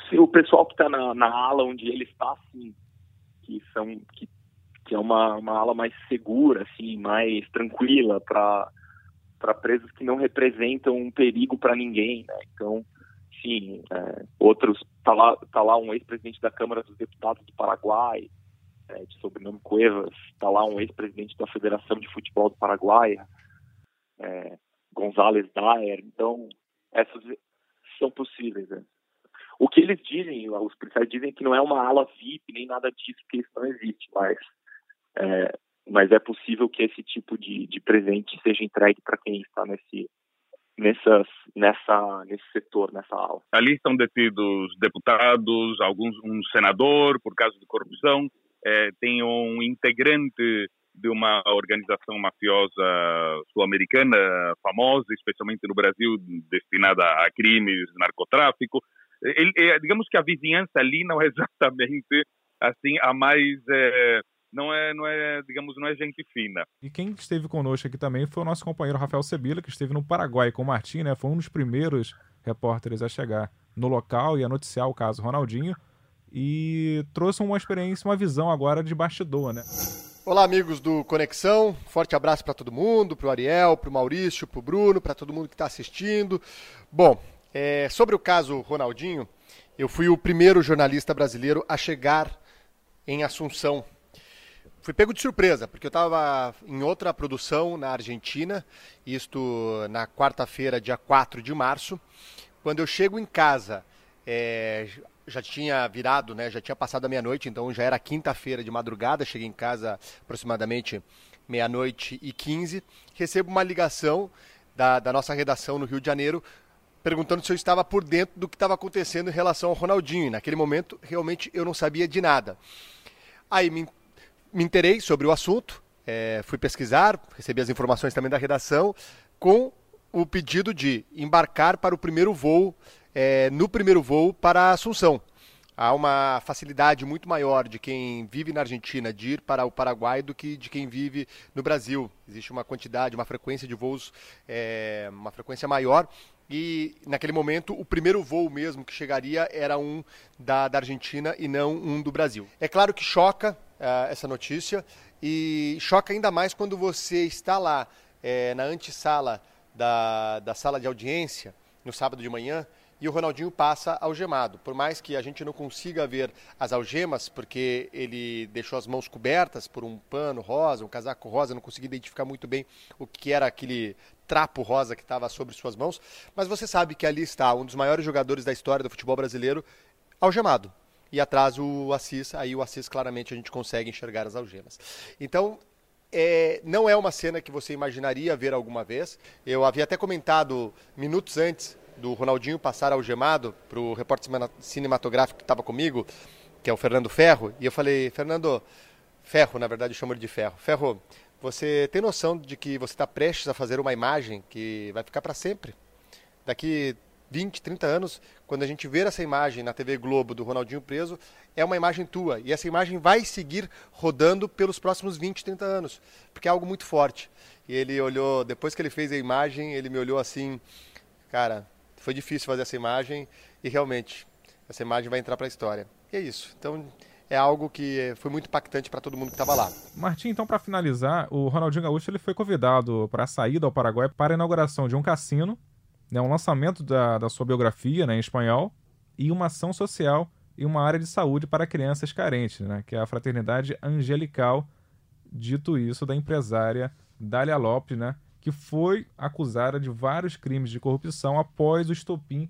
Sim, o pessoal que está na, na ala onde ele está, sim, que são que, que é uma, uma ala mais segura, assim, mais tranquila para para presos que não representam um perigo para ninguém, né? Então, sim, é, outros tá lá tá lá um ex-presidente da Câmara dos Deputados do Paraguai, é, de sobrenome Cuevas, está lá um ex-presidente da Federação de Futebol do Paraguai, é, González Daer. Então, essas são possíveis. Né? O que eles dizem, os policiais dizem que não é uma ala VIP nem nada disso, que isso não existe, mas é, mas é possível que esse tipo de, de presente seja entregue para quem está nesse nessas, nessa, nesse setor, nessa ala. Ali estão detidos deputados, alguns um senador por caso de corrupção, é, tem um integrante de uma organização mafiosa sul-americana famosa, especialmente no Brasil, destinada a crimes, narcotráfico. Ele, é, digamos que a vizinhança ali não é exatamente assim a mais é, não é, não é, digamos, não é gente fina. E quem esteve conosco aqui também foi o nosso companheiro Rafael Sebila, que esteve no Paraguai com o Martim, né? Foi um dos primeiros repórteres a chegar no local e a noticiar o caso Ronaldinho e trouxe uma experiência, uma visão agora de bastidor, né? Olá, amigos do Conexão. Forte abraço para todo mundo, para o Ariel, para o Maurício, para o Bruno, para todo mundo que está assistindo. Bom, é, sobre o caso Ronaldinho, eu fui o primeiro jornalista brasileiro a chegar em Assunção. Fui pego de surpresa, porque eu estava em outra produção na Argentina, isto na quarta-feira, dia 4 de março. Quando eu chego em casa, é, já tinha virado, né? Já tinha passado a meia-noite, então já era quinta-feira de madrugada. Cheguei em casa aproximadamente meia-noite e quinze. Recebo uma ligação da, da nossa redação no Rio de Janeiro perguntando se eu estava por dentro do que estava acontecendo em relação ao Ronaldinho. E naquele momento, realmente, eu não sabia de nada. Aí me, me interei sobre o assunto, é, fui pesquisar, recebi as informações também da redação, com o pedido de embarcar para o primeiro voo, é, no primeiro voo para Assunção. Há uma facilidade muito maior de quem vive na Argentina de ir para o Paraguai do que de quem vive no Brasil. Existe uma quantidade, uma frequência de voos, é, uma frequência maior. E naquele momento, o primeiro voo mesmo que chegaria era um da, da Argentina e não um do Brasil. É claro que choca uh, essa notícia e choca ainda mais quando você está lá é, na antessala da, da sala de audiência, no sábado de manhã, e o Ronaldinho passa algemado. Por mais que a gente não consiga ver as algemas, porque ele deixou as mãos cobertas por um pano rosa, um casaco rosa, não consegui identificar muito bem o que era aquele trapo rosa que estava sobre suas mãos, mas você sabe que ali está um dos maiores jogadores da história do futebol brasileiro algemado. E atrás o Assis, aí o Assis claramente a gente consegue enxergar as algemas. Então, é, não é uma cena que você imaginaria ver alguma vez. Eu havia até comentado minutos antes do Ronaldinho passar algemado para o repórter cinematográfico que estava comigo, que é o Fernando Ferro, e eu falei, Fernando, Ferro, na verdade eu chamo ele de Ferro. Ferro, você tem noção de que você está prestes a fazer uma imagem que vai ficar para sempre? Daqui 20, 30 anos, quando a gente ver essa imagem na TV Globo do Ronaldinho preso, é uma imagem tua. E essa imagem vai seguir rodando pelos próximos 20, 30 anos, porque é algo muito forte. E ele olhou, depois que ele fez a imagem, ele me olhou assim, cara, foi difícil fazer essa imagem e realmente essa imagem vai entrar para a história. E é isso. Então é algo que foi muito impactante para todo mundo que estava lá. Martim, então para finalizar, o Ronaldinho Gaúcho ele foi convidado para a saída ao Paraguai para a inauguração de um cassino, né, um lançamento da, da sua biografia né, em espanhol e uma ação social e uma área de saúde para crianças carentes, né, que é a Fraternidade Angelical, dito isso da empresária Dália Lopes, né, que foi acusada de vários crimes de corrupção após o estopim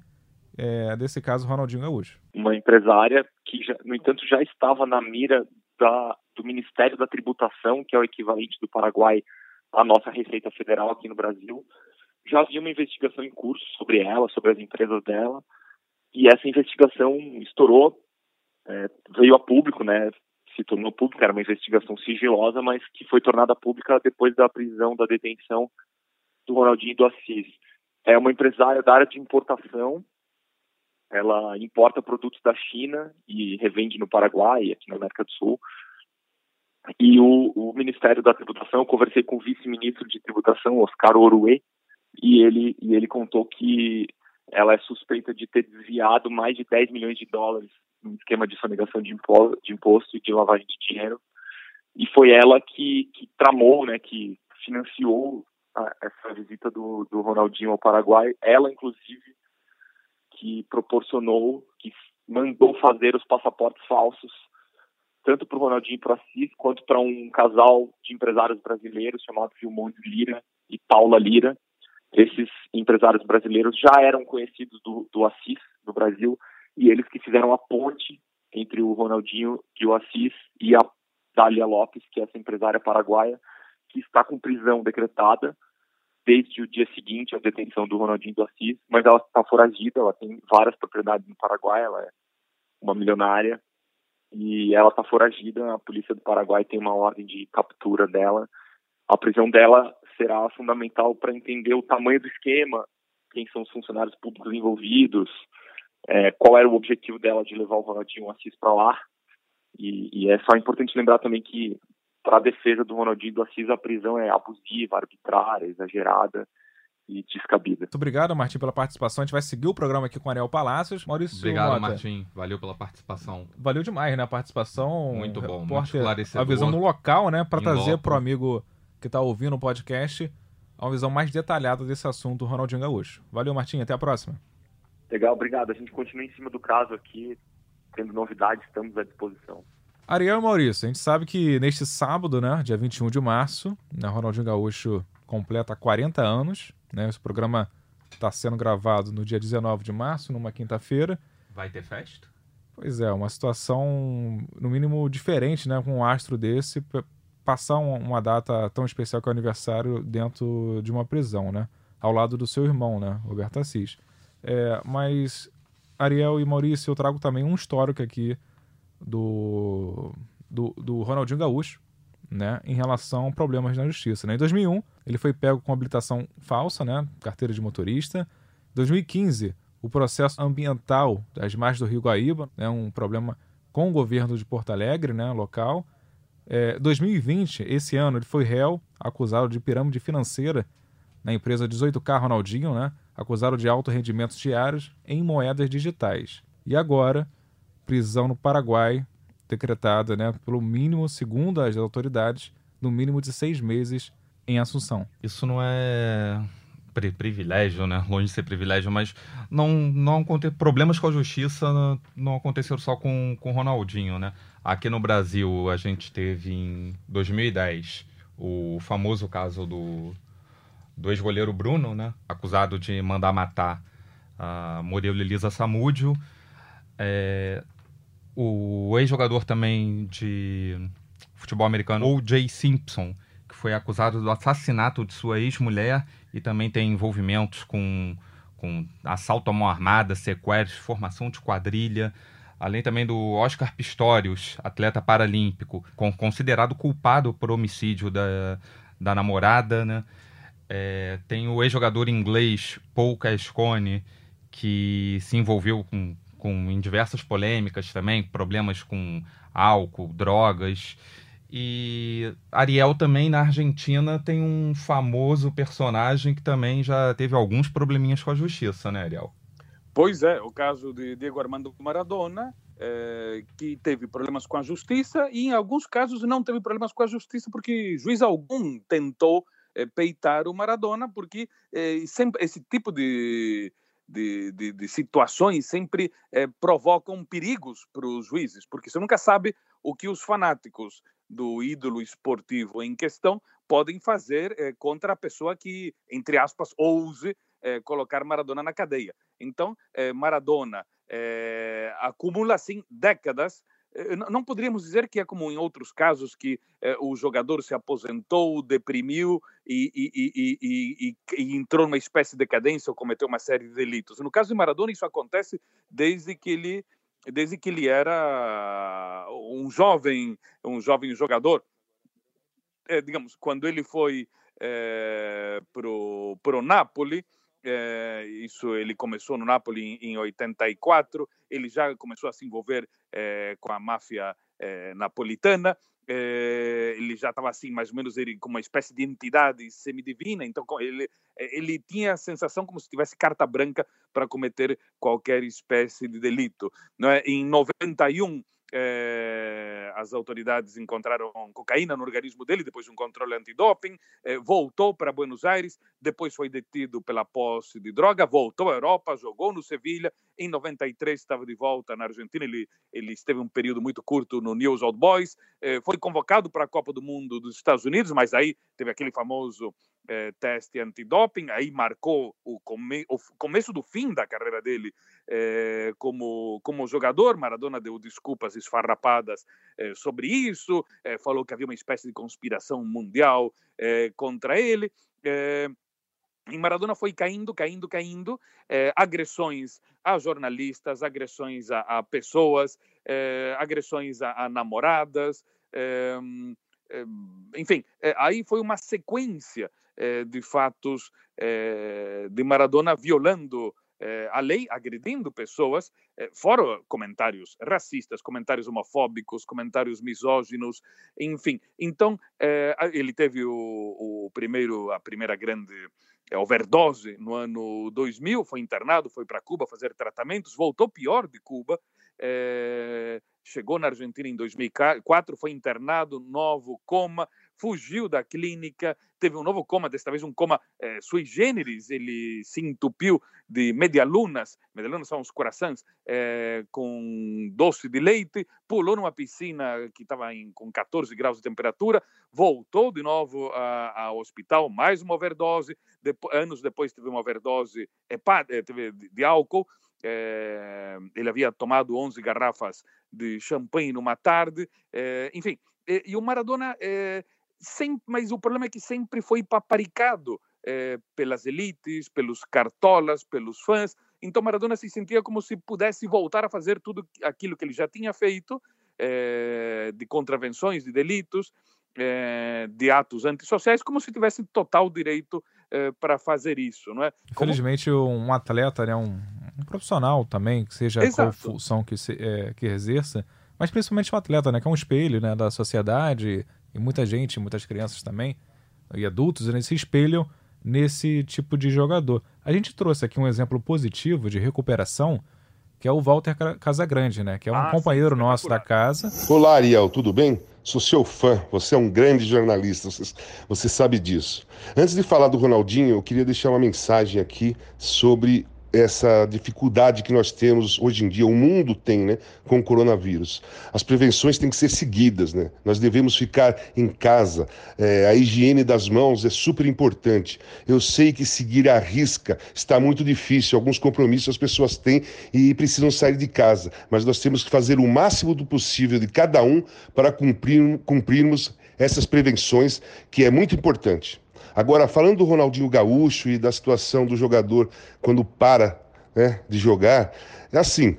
é, desse caso Ronaldinho Gaúcho. Uma empresária que, já, no entanto, já estava na mira da, do Ministério da Tributação, que é o equivalente do Paraguai à nossa Receita Federal aqui no Brasil. Já havia uma investigação em curso sobre ela, sobre as empresas dela, e essa investigação estourou, é, veio a público, né? Se tornou pública, era uma investigação sigilosa, mas que foi tornada pública depois da prisão, da detenção do Ronaldinho do Assis. É uma empresária da área de importação. Ela importa produtos da China e revende no Paraguai, aqui na América do Sul. E o, o Ministério da Tributação, eu conversei com o vice-ministro de Tributação, Oscar Orue, e ele, e ele contou que ela é suspeita de ter desviado mais de 10 milhões de dólares no esquema de sonegação de, impo de imposto e de lavagem de dinheiro. E foi ela que, que tramou, né, que financiou a, essa visita do, do Ronaldinho ao Paraguai. Ela, inclusive, que proporcionou, que mandou fazer os passaportes falsos, tanto para o Ronaldinho e para Assis, quanto para um casal de empresários brasileiros chamado Vilmões Lira e Paula Lira. Esses empresários brasileiros já eram conhecidos do, do Assis, no Brasil, e eles que fizeram a ponte entre o Ronaldinho e o Assis e a Dália Lopes, que é essa empresária paraguaia, que está com prisão decretada desde o dia seguinte à detenção do Ronaldinho do Assis, mas ela está foragida, ela tem várias propriedades no Paraguai, ela é uma milionária e ela está foragida, a polícia do Paraguai tem uma ordem de captura dela. A prisão dela será fundamental para entender o tamanho do esquema, quem são os funcionários públicos envolvidos, é, qual era o objetivo dela de levar o Ronaldinho Assis para lá. E, e, é só importante lembrar também que, para a defesa do Ronaldinho do Assis, a prisão é abusiva, arbitrária, exagerada e descabida. Muito obrigado, Martim, pela participação. A gente vai seguir o programa aqui com o Ariel Palácios. Maurício Obrigado, Mota. Martim. Valeu pela participação. Valeu demais, né? A participação. Muito bom, muito esclarecedor. A visão no local, né? Para trazer loco. pro amigo que tá ouvindo o podcast uma visão mais detalhada desse assunto, Ronaldinho Gaúcho. Valeu, Martim. Até a próxima. Legal, obrigado. A gente continua em cima do caso aqui, tendo novidades, estamos à disposição. Ariel e Maurício, a gente sabe que neste sábado, né, dia 21 de março, né, Ronaldinho Gaúcho completa 40 anos. Né, esse programa está sendo gravado no dia 19 de março, numa quinta-feira. Vai ter festa? Pois é, uma situação, no mínimo, diferente, né, com um astro desse, passar um- uma data tão especial que é o aniversário dentro de uma prisão, né, ao lado do seu irmão, né, Roberto Assis. É, mas, Ariel e Maurício, eu trago também um histórico aqui do, do, do Ronaldinho Gaúcho, né, em relação a problemas na justiça. Né? Em 2001, ele foi pego com habilitação falsa, né, carteira de motorista. Em 2015, o processo ambiental das margens do Rio Guaíba, né, um problema com o governo de Porto Alegre, né, local. É, 2020, esse ano, ele foi réu, acusado de pirâmide financeira na empresa 18K Ronaldinho, né, acusado de alto rendimentos diários em moedas digitais. E agora, prisão no Paraguai, decretada né, pelo mínimo, segundo as autoridades, no mínimo de seis meses em Assunção. Isso não é pri privilégio, né? Longe de ser privilégio, mas não, não problemas com a justiça não aconteceram só com o Ronaldinho, né? Aqui no Brasil, a gente teve em 2010 o famoso caso do, do ex-goleiro Bruno, né? Acusado de mandar matar a Murilo Elisa Samúdio. É, o ex-jogador também de futebol americano, O.J. Simpson, que foi acusado do assassinato de sua ex-mulher e também tem envolvimentos com, com assalto à mão armada, sequestro, formação de quadrilha, além também do Oscar Pistorius, atleta paralímpico, considerado culpado por homicídio da, da namorada, né? É, tem o ex-jogador inglês Paul Cascone, que se envolveu com, com, em diversas polêmicas também, problemas com álcool, drogas. E Ariel também na Argentina tem um famoso personagem que também já teve alguns probleminhas com a justiça, né, Ariel? Pois é, o caso de Diego Armando Maradona, é, que teve problemas com a justiça e em alguns casos não teve problemas com a justiça porque juiz algum tentou é, peitar o Maradona, porque é, sempre esse tipo de, de, de, de situações sempre provocam perigos para os juízes, porque você nunca sabe o que os fanáticos do ídolo esportivo em questão podem fazer eh, contra a pessoa que, entre aspas, ouse eh, colocar Maradona na cadeia. Então, Maradona acumula, assim, décadas não poderíamos dizer que é como em outros casos que o jogador se aposentou, deprimiu e, e, e, e, entrou numa espécie de decadência ou cometeu uma série de delitos. No caso de Maradona, isso acontece desde que ele desde que ele era um jovem, um jovem jogador. É, digamos, quando ele foi é, pro pro Napoli, é, isso ele começou no Napoli em, em 84, ele já começou a se envolver é, com a máfia é, napolitana eh, ele já estava assim, mais ou menos, ele, com uma espécie de entidade semidivina, então ele, eh, ele tinha a sensação como se tivesse carta branca para cometer qualquer espécie de delito. Não é? Em 91, eh, as autoridades encontraram cocaína no organismo dele depois de um controle antidoping, eh, voltou para Buenos Aires, depois foi detido pela posse de droga, voltou à Europa, jogou no Sevilha, em 93 estava de volta na Argentina, ele, ele esteve um período muito curto no News Old Boys, eh, foi convocado para a Copa do Mundo dos Estados Unidos, mas aí teve aquele famoso eh, teste antidoping, aí marcou o, come, o, começo do fim da carreira dele eh, como, como jogador. Maradona deu desculpas esfarrapadas eh, sobre isso, eh, falou que havia uma espécie de conspiração mundial eh, contra ele. Eh, e Maradona foi caindo, caindo, caindo, agressões a jornalistas, agressões a, a pessoas, agressões a, a namoradas, enfim, aí foi uma sequência eh, de fatos eh, de Maradona violando eh, a lei, agredindo pessoas, fora comentários racistas, comentários homofóbicos, comentários misóginos, enfim. Então, ele teve o, o primeiro, a primeira grande overdose no ano 2000, foi internado, foi para Cuba fazer tratamentos, voltou pior de Cuba, chegou na Argentina em 2004, foi internado, novo coma, fugiu da clínica, teve um novo coma, desta vez um coma eh, sui generis, ele se entupiu de medialunas, medialunas são os corações, eh, com doce de leite, pulou numa piscina que estava com 14 graus de temperatura, voltou de novo ao hospital, mais uma overdose, depois, anos depois teve uma overdose eh, de, álcool, eh, ele havia tomado 11 garrafas de champanhe numa tarde, eh, enfim, e, e o Maradona eh, sempre, mas o problema é que sempre foi paparicado eh, pelas elites, pelos cartolas, pelos fãs. Então Maradona se sentia como se pudesse voltar a fazer tudo aquilo que ele já tinha feito, é, de contravenções, de delitos, é, de atos antissociais, como se tivesse total direito é, para fazer isso, não é? Infelizmente, como... um atleta, né, um, um, profissional também, que seja Exato. qual função que, se, é, que exerça, mas principalmente um atleta, né, que é um espelho né, da sociedade, e muita gente, muitas crianças também, e adultos, eles se espelham nesse tipo de jogador. A gente trouxe aqui um exemplo positivo de recuperação, que é o Walter Casagrande, né? Que é um ah, companheiro sim, nosso da casa. Olá, Ariel, tudo bem? Sou seu fã, você é um grande jornalista, você, você sabe disso. Antes de falar do Ronaldinho, eu queria deixar uma mensagem aqui sobre essa dificuldade que nós temos hoje em dia, o mundo tem, né, com o coronavírus. As prevenções têm que ser seguidas, né? Nós devemos ficar em casa. É, a higiene das mãos é super importante. Eu sei que seguir a risca está muito difícil. Alguns compromissos as pessoas têm e precisam sair de casa. Mas nós temos que fazer o máximo do possível de cada um para cumprir, cumprirmos essas prevenções, que é muito importante. Agora, falando do Ronaldinho Gaúcho e da situação do jogador quando para né, de jogar, é assim.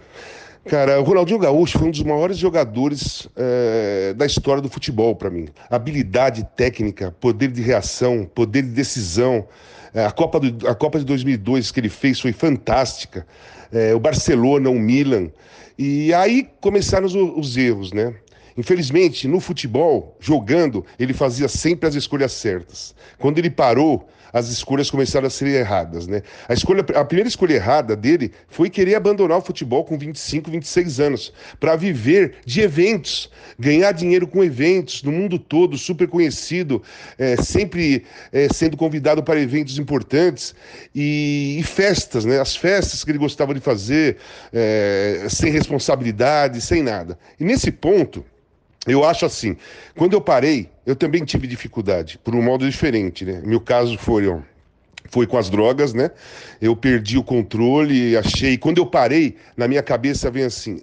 Cara, o Ronaldinho Gaúcho foi um dos maiores jogadores é, da história do futebol para mim. Habilidade técnica, poder de reação, poder de decisão. É, a, Copa do, a Copa de 2002 que ele fez foi fantástica. É, o Barcelona, o Milan. E aí começaram os, os erros, né? Infelizmente, no futebol, jogando, ele fazia sempre as escolhas certas. Quando ele parou, as escolhas começaram a ser erradas, né? A escolha, a primeira escolha errada dele foi querer abandonar o futebol com 25, 26 anos, para viver de eventos, ganhar dinheiro com eventos no mundo todo, super conhecido, é, sempre é, sendo convidado para eventos importantes e, e, festas, né? As festas que ele gostava de fazer, é, sem responsabilidade, sem nada. E nesse ponto eu acho assim, quando eu parei, eu também tive dificuldade, por um modo diferente, né? Meu caso foi, ó, foi com as drogas, né? Eu perdi o controle, achei. Quando eu parei, na minha cabeça vem assim: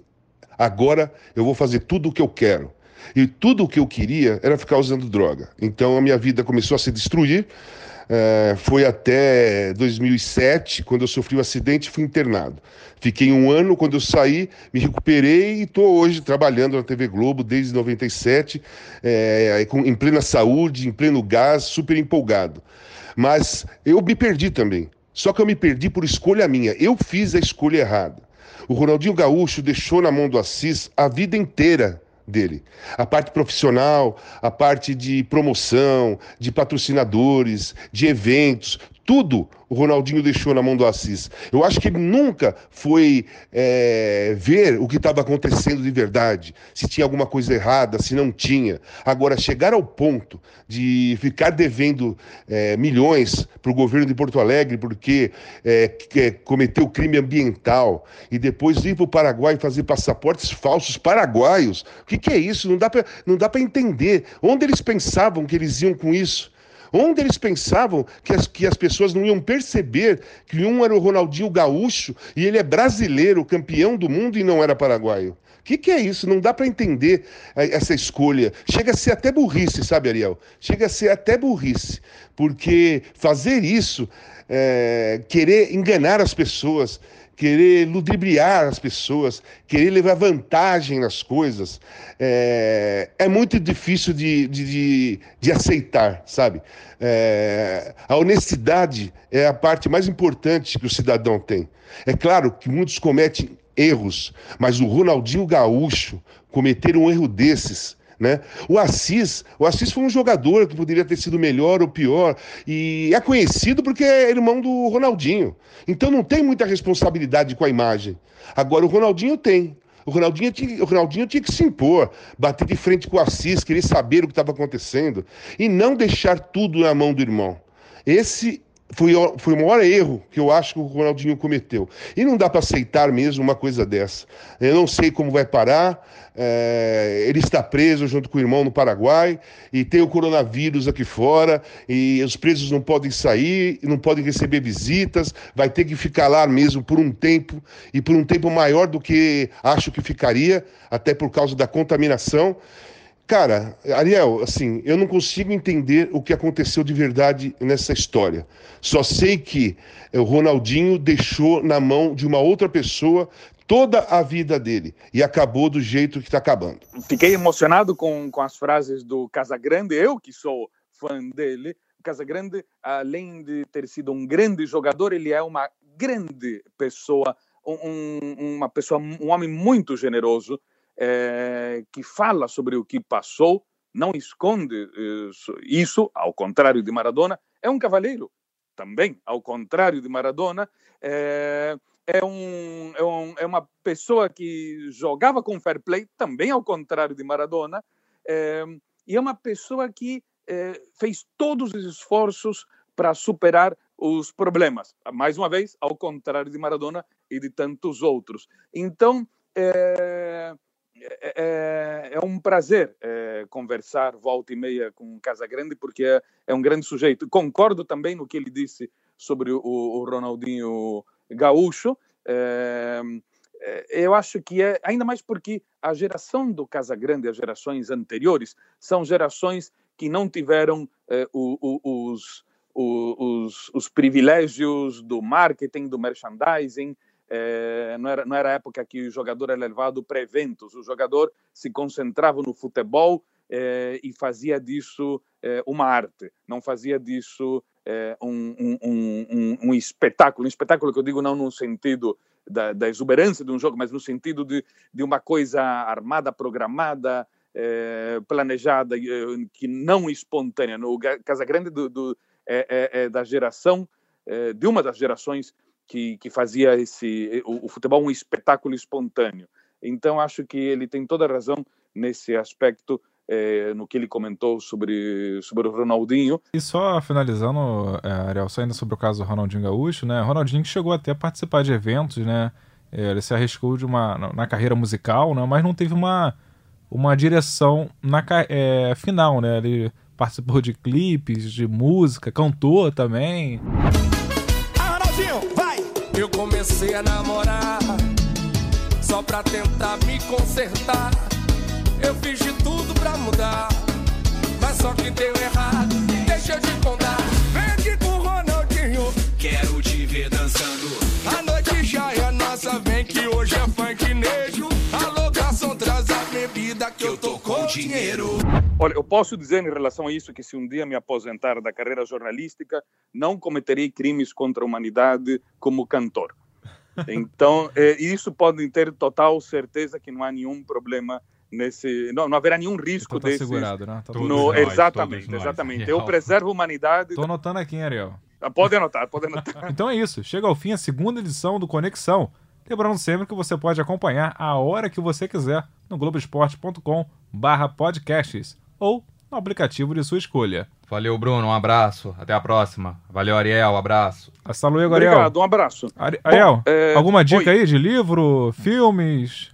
agora eu vou fazer tudo o que eu quero. E tudo o que eu queria era ficar usando droga. Então a minha vida começou a se destruir. É, foi até 2007, quando eu sofri um acidente e fui internado. Fiquei um ano, quando eu saí, me recuperei e estou hoje trabalhando na TV Globo desde 97, é, em plena saúde, em pleno gás, super empolgado. Mas eu me perdi também. Só que eu me perdi por escolha minha. Eu fiz a escolha errada. O Ronaldinho Gaúcho deixou na mão do Assis a vida inteira dele. A parte profissional, a parte de promoção, de patrocinadores, de eventos, tudo o Ronaldinho deixou na mão do Assis. Eu acho que ele nunca foi é, ver o que estava acontecendo de verdade, se tinha alguma coisa errada, se não tinha. Agora, chegar ao ponto de ficar devendo é, milhões para o governo de Porto Alegre porque é, cometeu crime ambiental e depois ir para o Paraguai fazer passaportes falsos paraguaios, o que, que é isso? Não dá para entender. Onde eles pensavam que eles iam com isso? Onde eles pensavam que as, que as pessoas não iam perceber que um era o Ronaldinho Gaúcho e ele é brasileiro, campeão do mundo e não era paraguaio? O que, que, é isso? Não dá para entender eh, essa escolha. Chega a ser até burrice, sabe, Ariel? Chega a ser até burrice. Porque fazer isso, é, querer enganar as pessoas, querer ludibriar as pessoas, querer levar vantagem nas coisas, é, é muito difícil de, de, de, de aceitar, sabe? É, a honestidade é a parte mais importante que o cidadão tem. É claro que muitos cometem erros, mas o Ronaldinho Gaúcho cometer um erro desses né? O Assis, o Assis foi um jogador que poderia ter sido melhor ou pior e é conhecido porque é irmão do Ronaldinho. Então não tem muita responsabilidade com a imagem. Agora o Ronaldinho tem. O Ronaldinho, tinha, o Ronaldinho tinha que se impor, bater de frente com o Assis, querer saber o que estava acontecendo e não deixar tudo na mão do irmão. Esse foi, foi o maior erro que eu acho que o Ronaldinho cometeu. E não dá para aceitar mesmo uma coisa dessa. Eu não sei como vai parar. É, ele está preso junto com o irmão no Paraguai e tem o coronavírus aqui fora e os presos não podem sair, não podem receber visitas, vai ter que ficar lá mesmo por um tempo e por um tempo maior do que acho que ficaria, até por causa da contaminação. Cara, Ariel, assim, eu não consigo entender o que aconteceu de verdade nessa história. Só sei que o Ronaldinho deixou na mão de uma outra pessoa toda a vida dele e acabou do jeito que está acabando. Fiquei emocionado com, com as frases do Casagrande, eu que sou fã dele. Casagrande, além de ter sido um grande jogador, ele é uma grande pessoa, um, uma pessoa, um homem muito generoso, é, que fala sobre o que passou, não esconde isso, ao contrário de Maradona, é um cavaleiro também, ao contrário de Maradona. É, é, um, é, um, é uma pessoa que jogava com fair play, também ao contrário de Maradona, é, e é uma pessoa que fez todos os esforços para superar os problemas. Mais uma vez, ao contrário de Maradona e de tantos outros. Então, é, é, é, um prazer é, conversar volta e meia com Casagrande, porque é, é, um grande sujeito. Concordo também no que ele disse sobre o, o Ronaldinho gaúcho. É, é, eu acho que é ainda mais porque a geração do Casagrande, as gerações anteriores, são gerações que não tiveram o, o, os, os, os, privilégios do marketing, do merchandising. É, não, era, não era a época que o jogador era levado para eventos, o jogador se concentrava no futebol é, e fazia disso é, uma arte, não fazia disso um, um, um, um, espetáculo, um espetáculo que eu digo não no sentido da, da exuberância de um jogo, mas no sentido de, de uma coisa armada, programada, planejada, que não espontânea. O Casagrande do, do, é, é, é da geração, de uma das gerações que, que fazia esse o, o futebol um espetáculo espontâneo. Então acho que ele tem toda a razão nesse aspecto é, no que ele comentou sobre, sobre o Ronaldinho. E só finalizando, é, Ariel, saindo sobre o caso do Ronaldinho Gaúcho, né? Ronaldinho chegou até a participar de eventos, né? É, ele se arriscou de uma, na, na, carreira musical, né? Mas não teve uma, uma direção na é, final, né? Ele participou de clipes, de música, cantou também. Eu comecei a namorar só pra tentar me consertar eu fiz de tudo pra mudar, mas só que deu errado. Deixa eu te contar. Aqui com o Ronaldinho. Quero te ver dançando. A noite já é nossa, vem que hoje é funk nejo. Alô, garçom, traz a bebida que eu tô com dinheiro. Olha, eu posso dizer em relação a isso que se um dia me aposentar da carreira jornalística, não cometerei crimes contra a humanidade como cantor. Então, é, isso podem ter total certeza que não há nenhum problema nesse não, não haverá nenhum risco então tá desse segurado, né? Tá no, nós, exatamente, exatamente. Eu preservo a humanidade. Tô anotando aqui, Ariel. Ah, pode anotar, pode anotar. então é isso. Chega ao fim a segunda edição do Conexão. Lembrando sempre que você pode acompanhar a hora que você quiser no globoesporte.com/podcasts ou no aplicativo de sua escolha. Valeu, Bruno. Um abraço. Até a próxima. Valeu, Ariel. Um abraço. Hasta luego, Ariel. Obrigado, um abraço. Ariel, Bom, é... alguma dica Oi. aí de livro, filmes?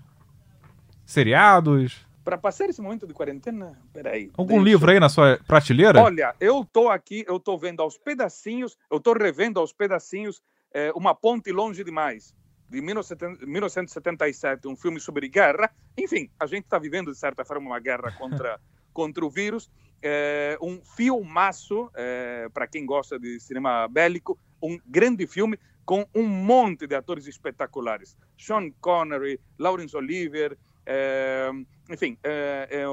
seriados? Para passar esse momento de quarentena, peraí. Algum deixa... livro aí na sua prateleira? Olha, eu tô aqui, eu tô vendo aos pedacinhos, eu tô revendo aos pedacinhos é, Uma Ponte Longe Demais, de 1977, um filme sobre guerra. Enfim, a gente está vivendo, de certa forma, uma guerra contra, contra o vírus. É, um filmaço, é, para quem gosta de cinema bélico, um grande filme com um monte de atores espetaculares. Sean Connery, Laurence Olivier, é, enfim, é, é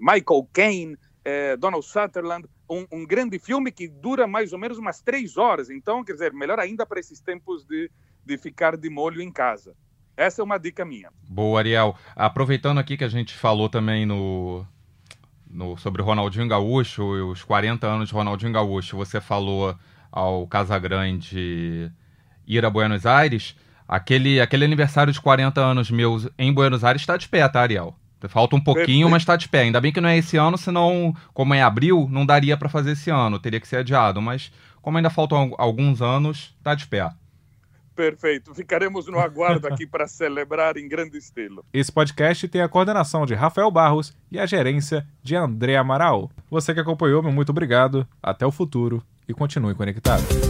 Michael Caine, é, Donald Sutherland, um, um, grande filme que dura mais ou menos umas três horas. Então, quer dizer, melhor ainda para esses tempos de, de ficar de molho em casa. Essa é uma dica minha. Boa, Ariel. Aproveitando aqui que a gente falou também no, no, sobre Ronaldinho Gaúcho, os 40 anos de Ronaldinho Gaúcho, você falou ao Casagrande ir a Buenos Aires. Aquele, aquele aniversário de 40 anos meus em Buenos Aires está de pé, tá, Ariel? Falta um pouquinho, mas está de pé. Ainda bem que não é esse ano, senão, como é abril, não daria para fazer esse ano, teria que ser adiado. Mas, como ainda faltam alguns anos, está de pé. Perfeito. Ficaremos no aguardo aqui para celebrar em grande estilo. Esse podcast tem a coordenação de Rafael Barros e a gerência de André Amaral. Você que acompanhou, meu muito obrigado. Até o futuro e continue conectado.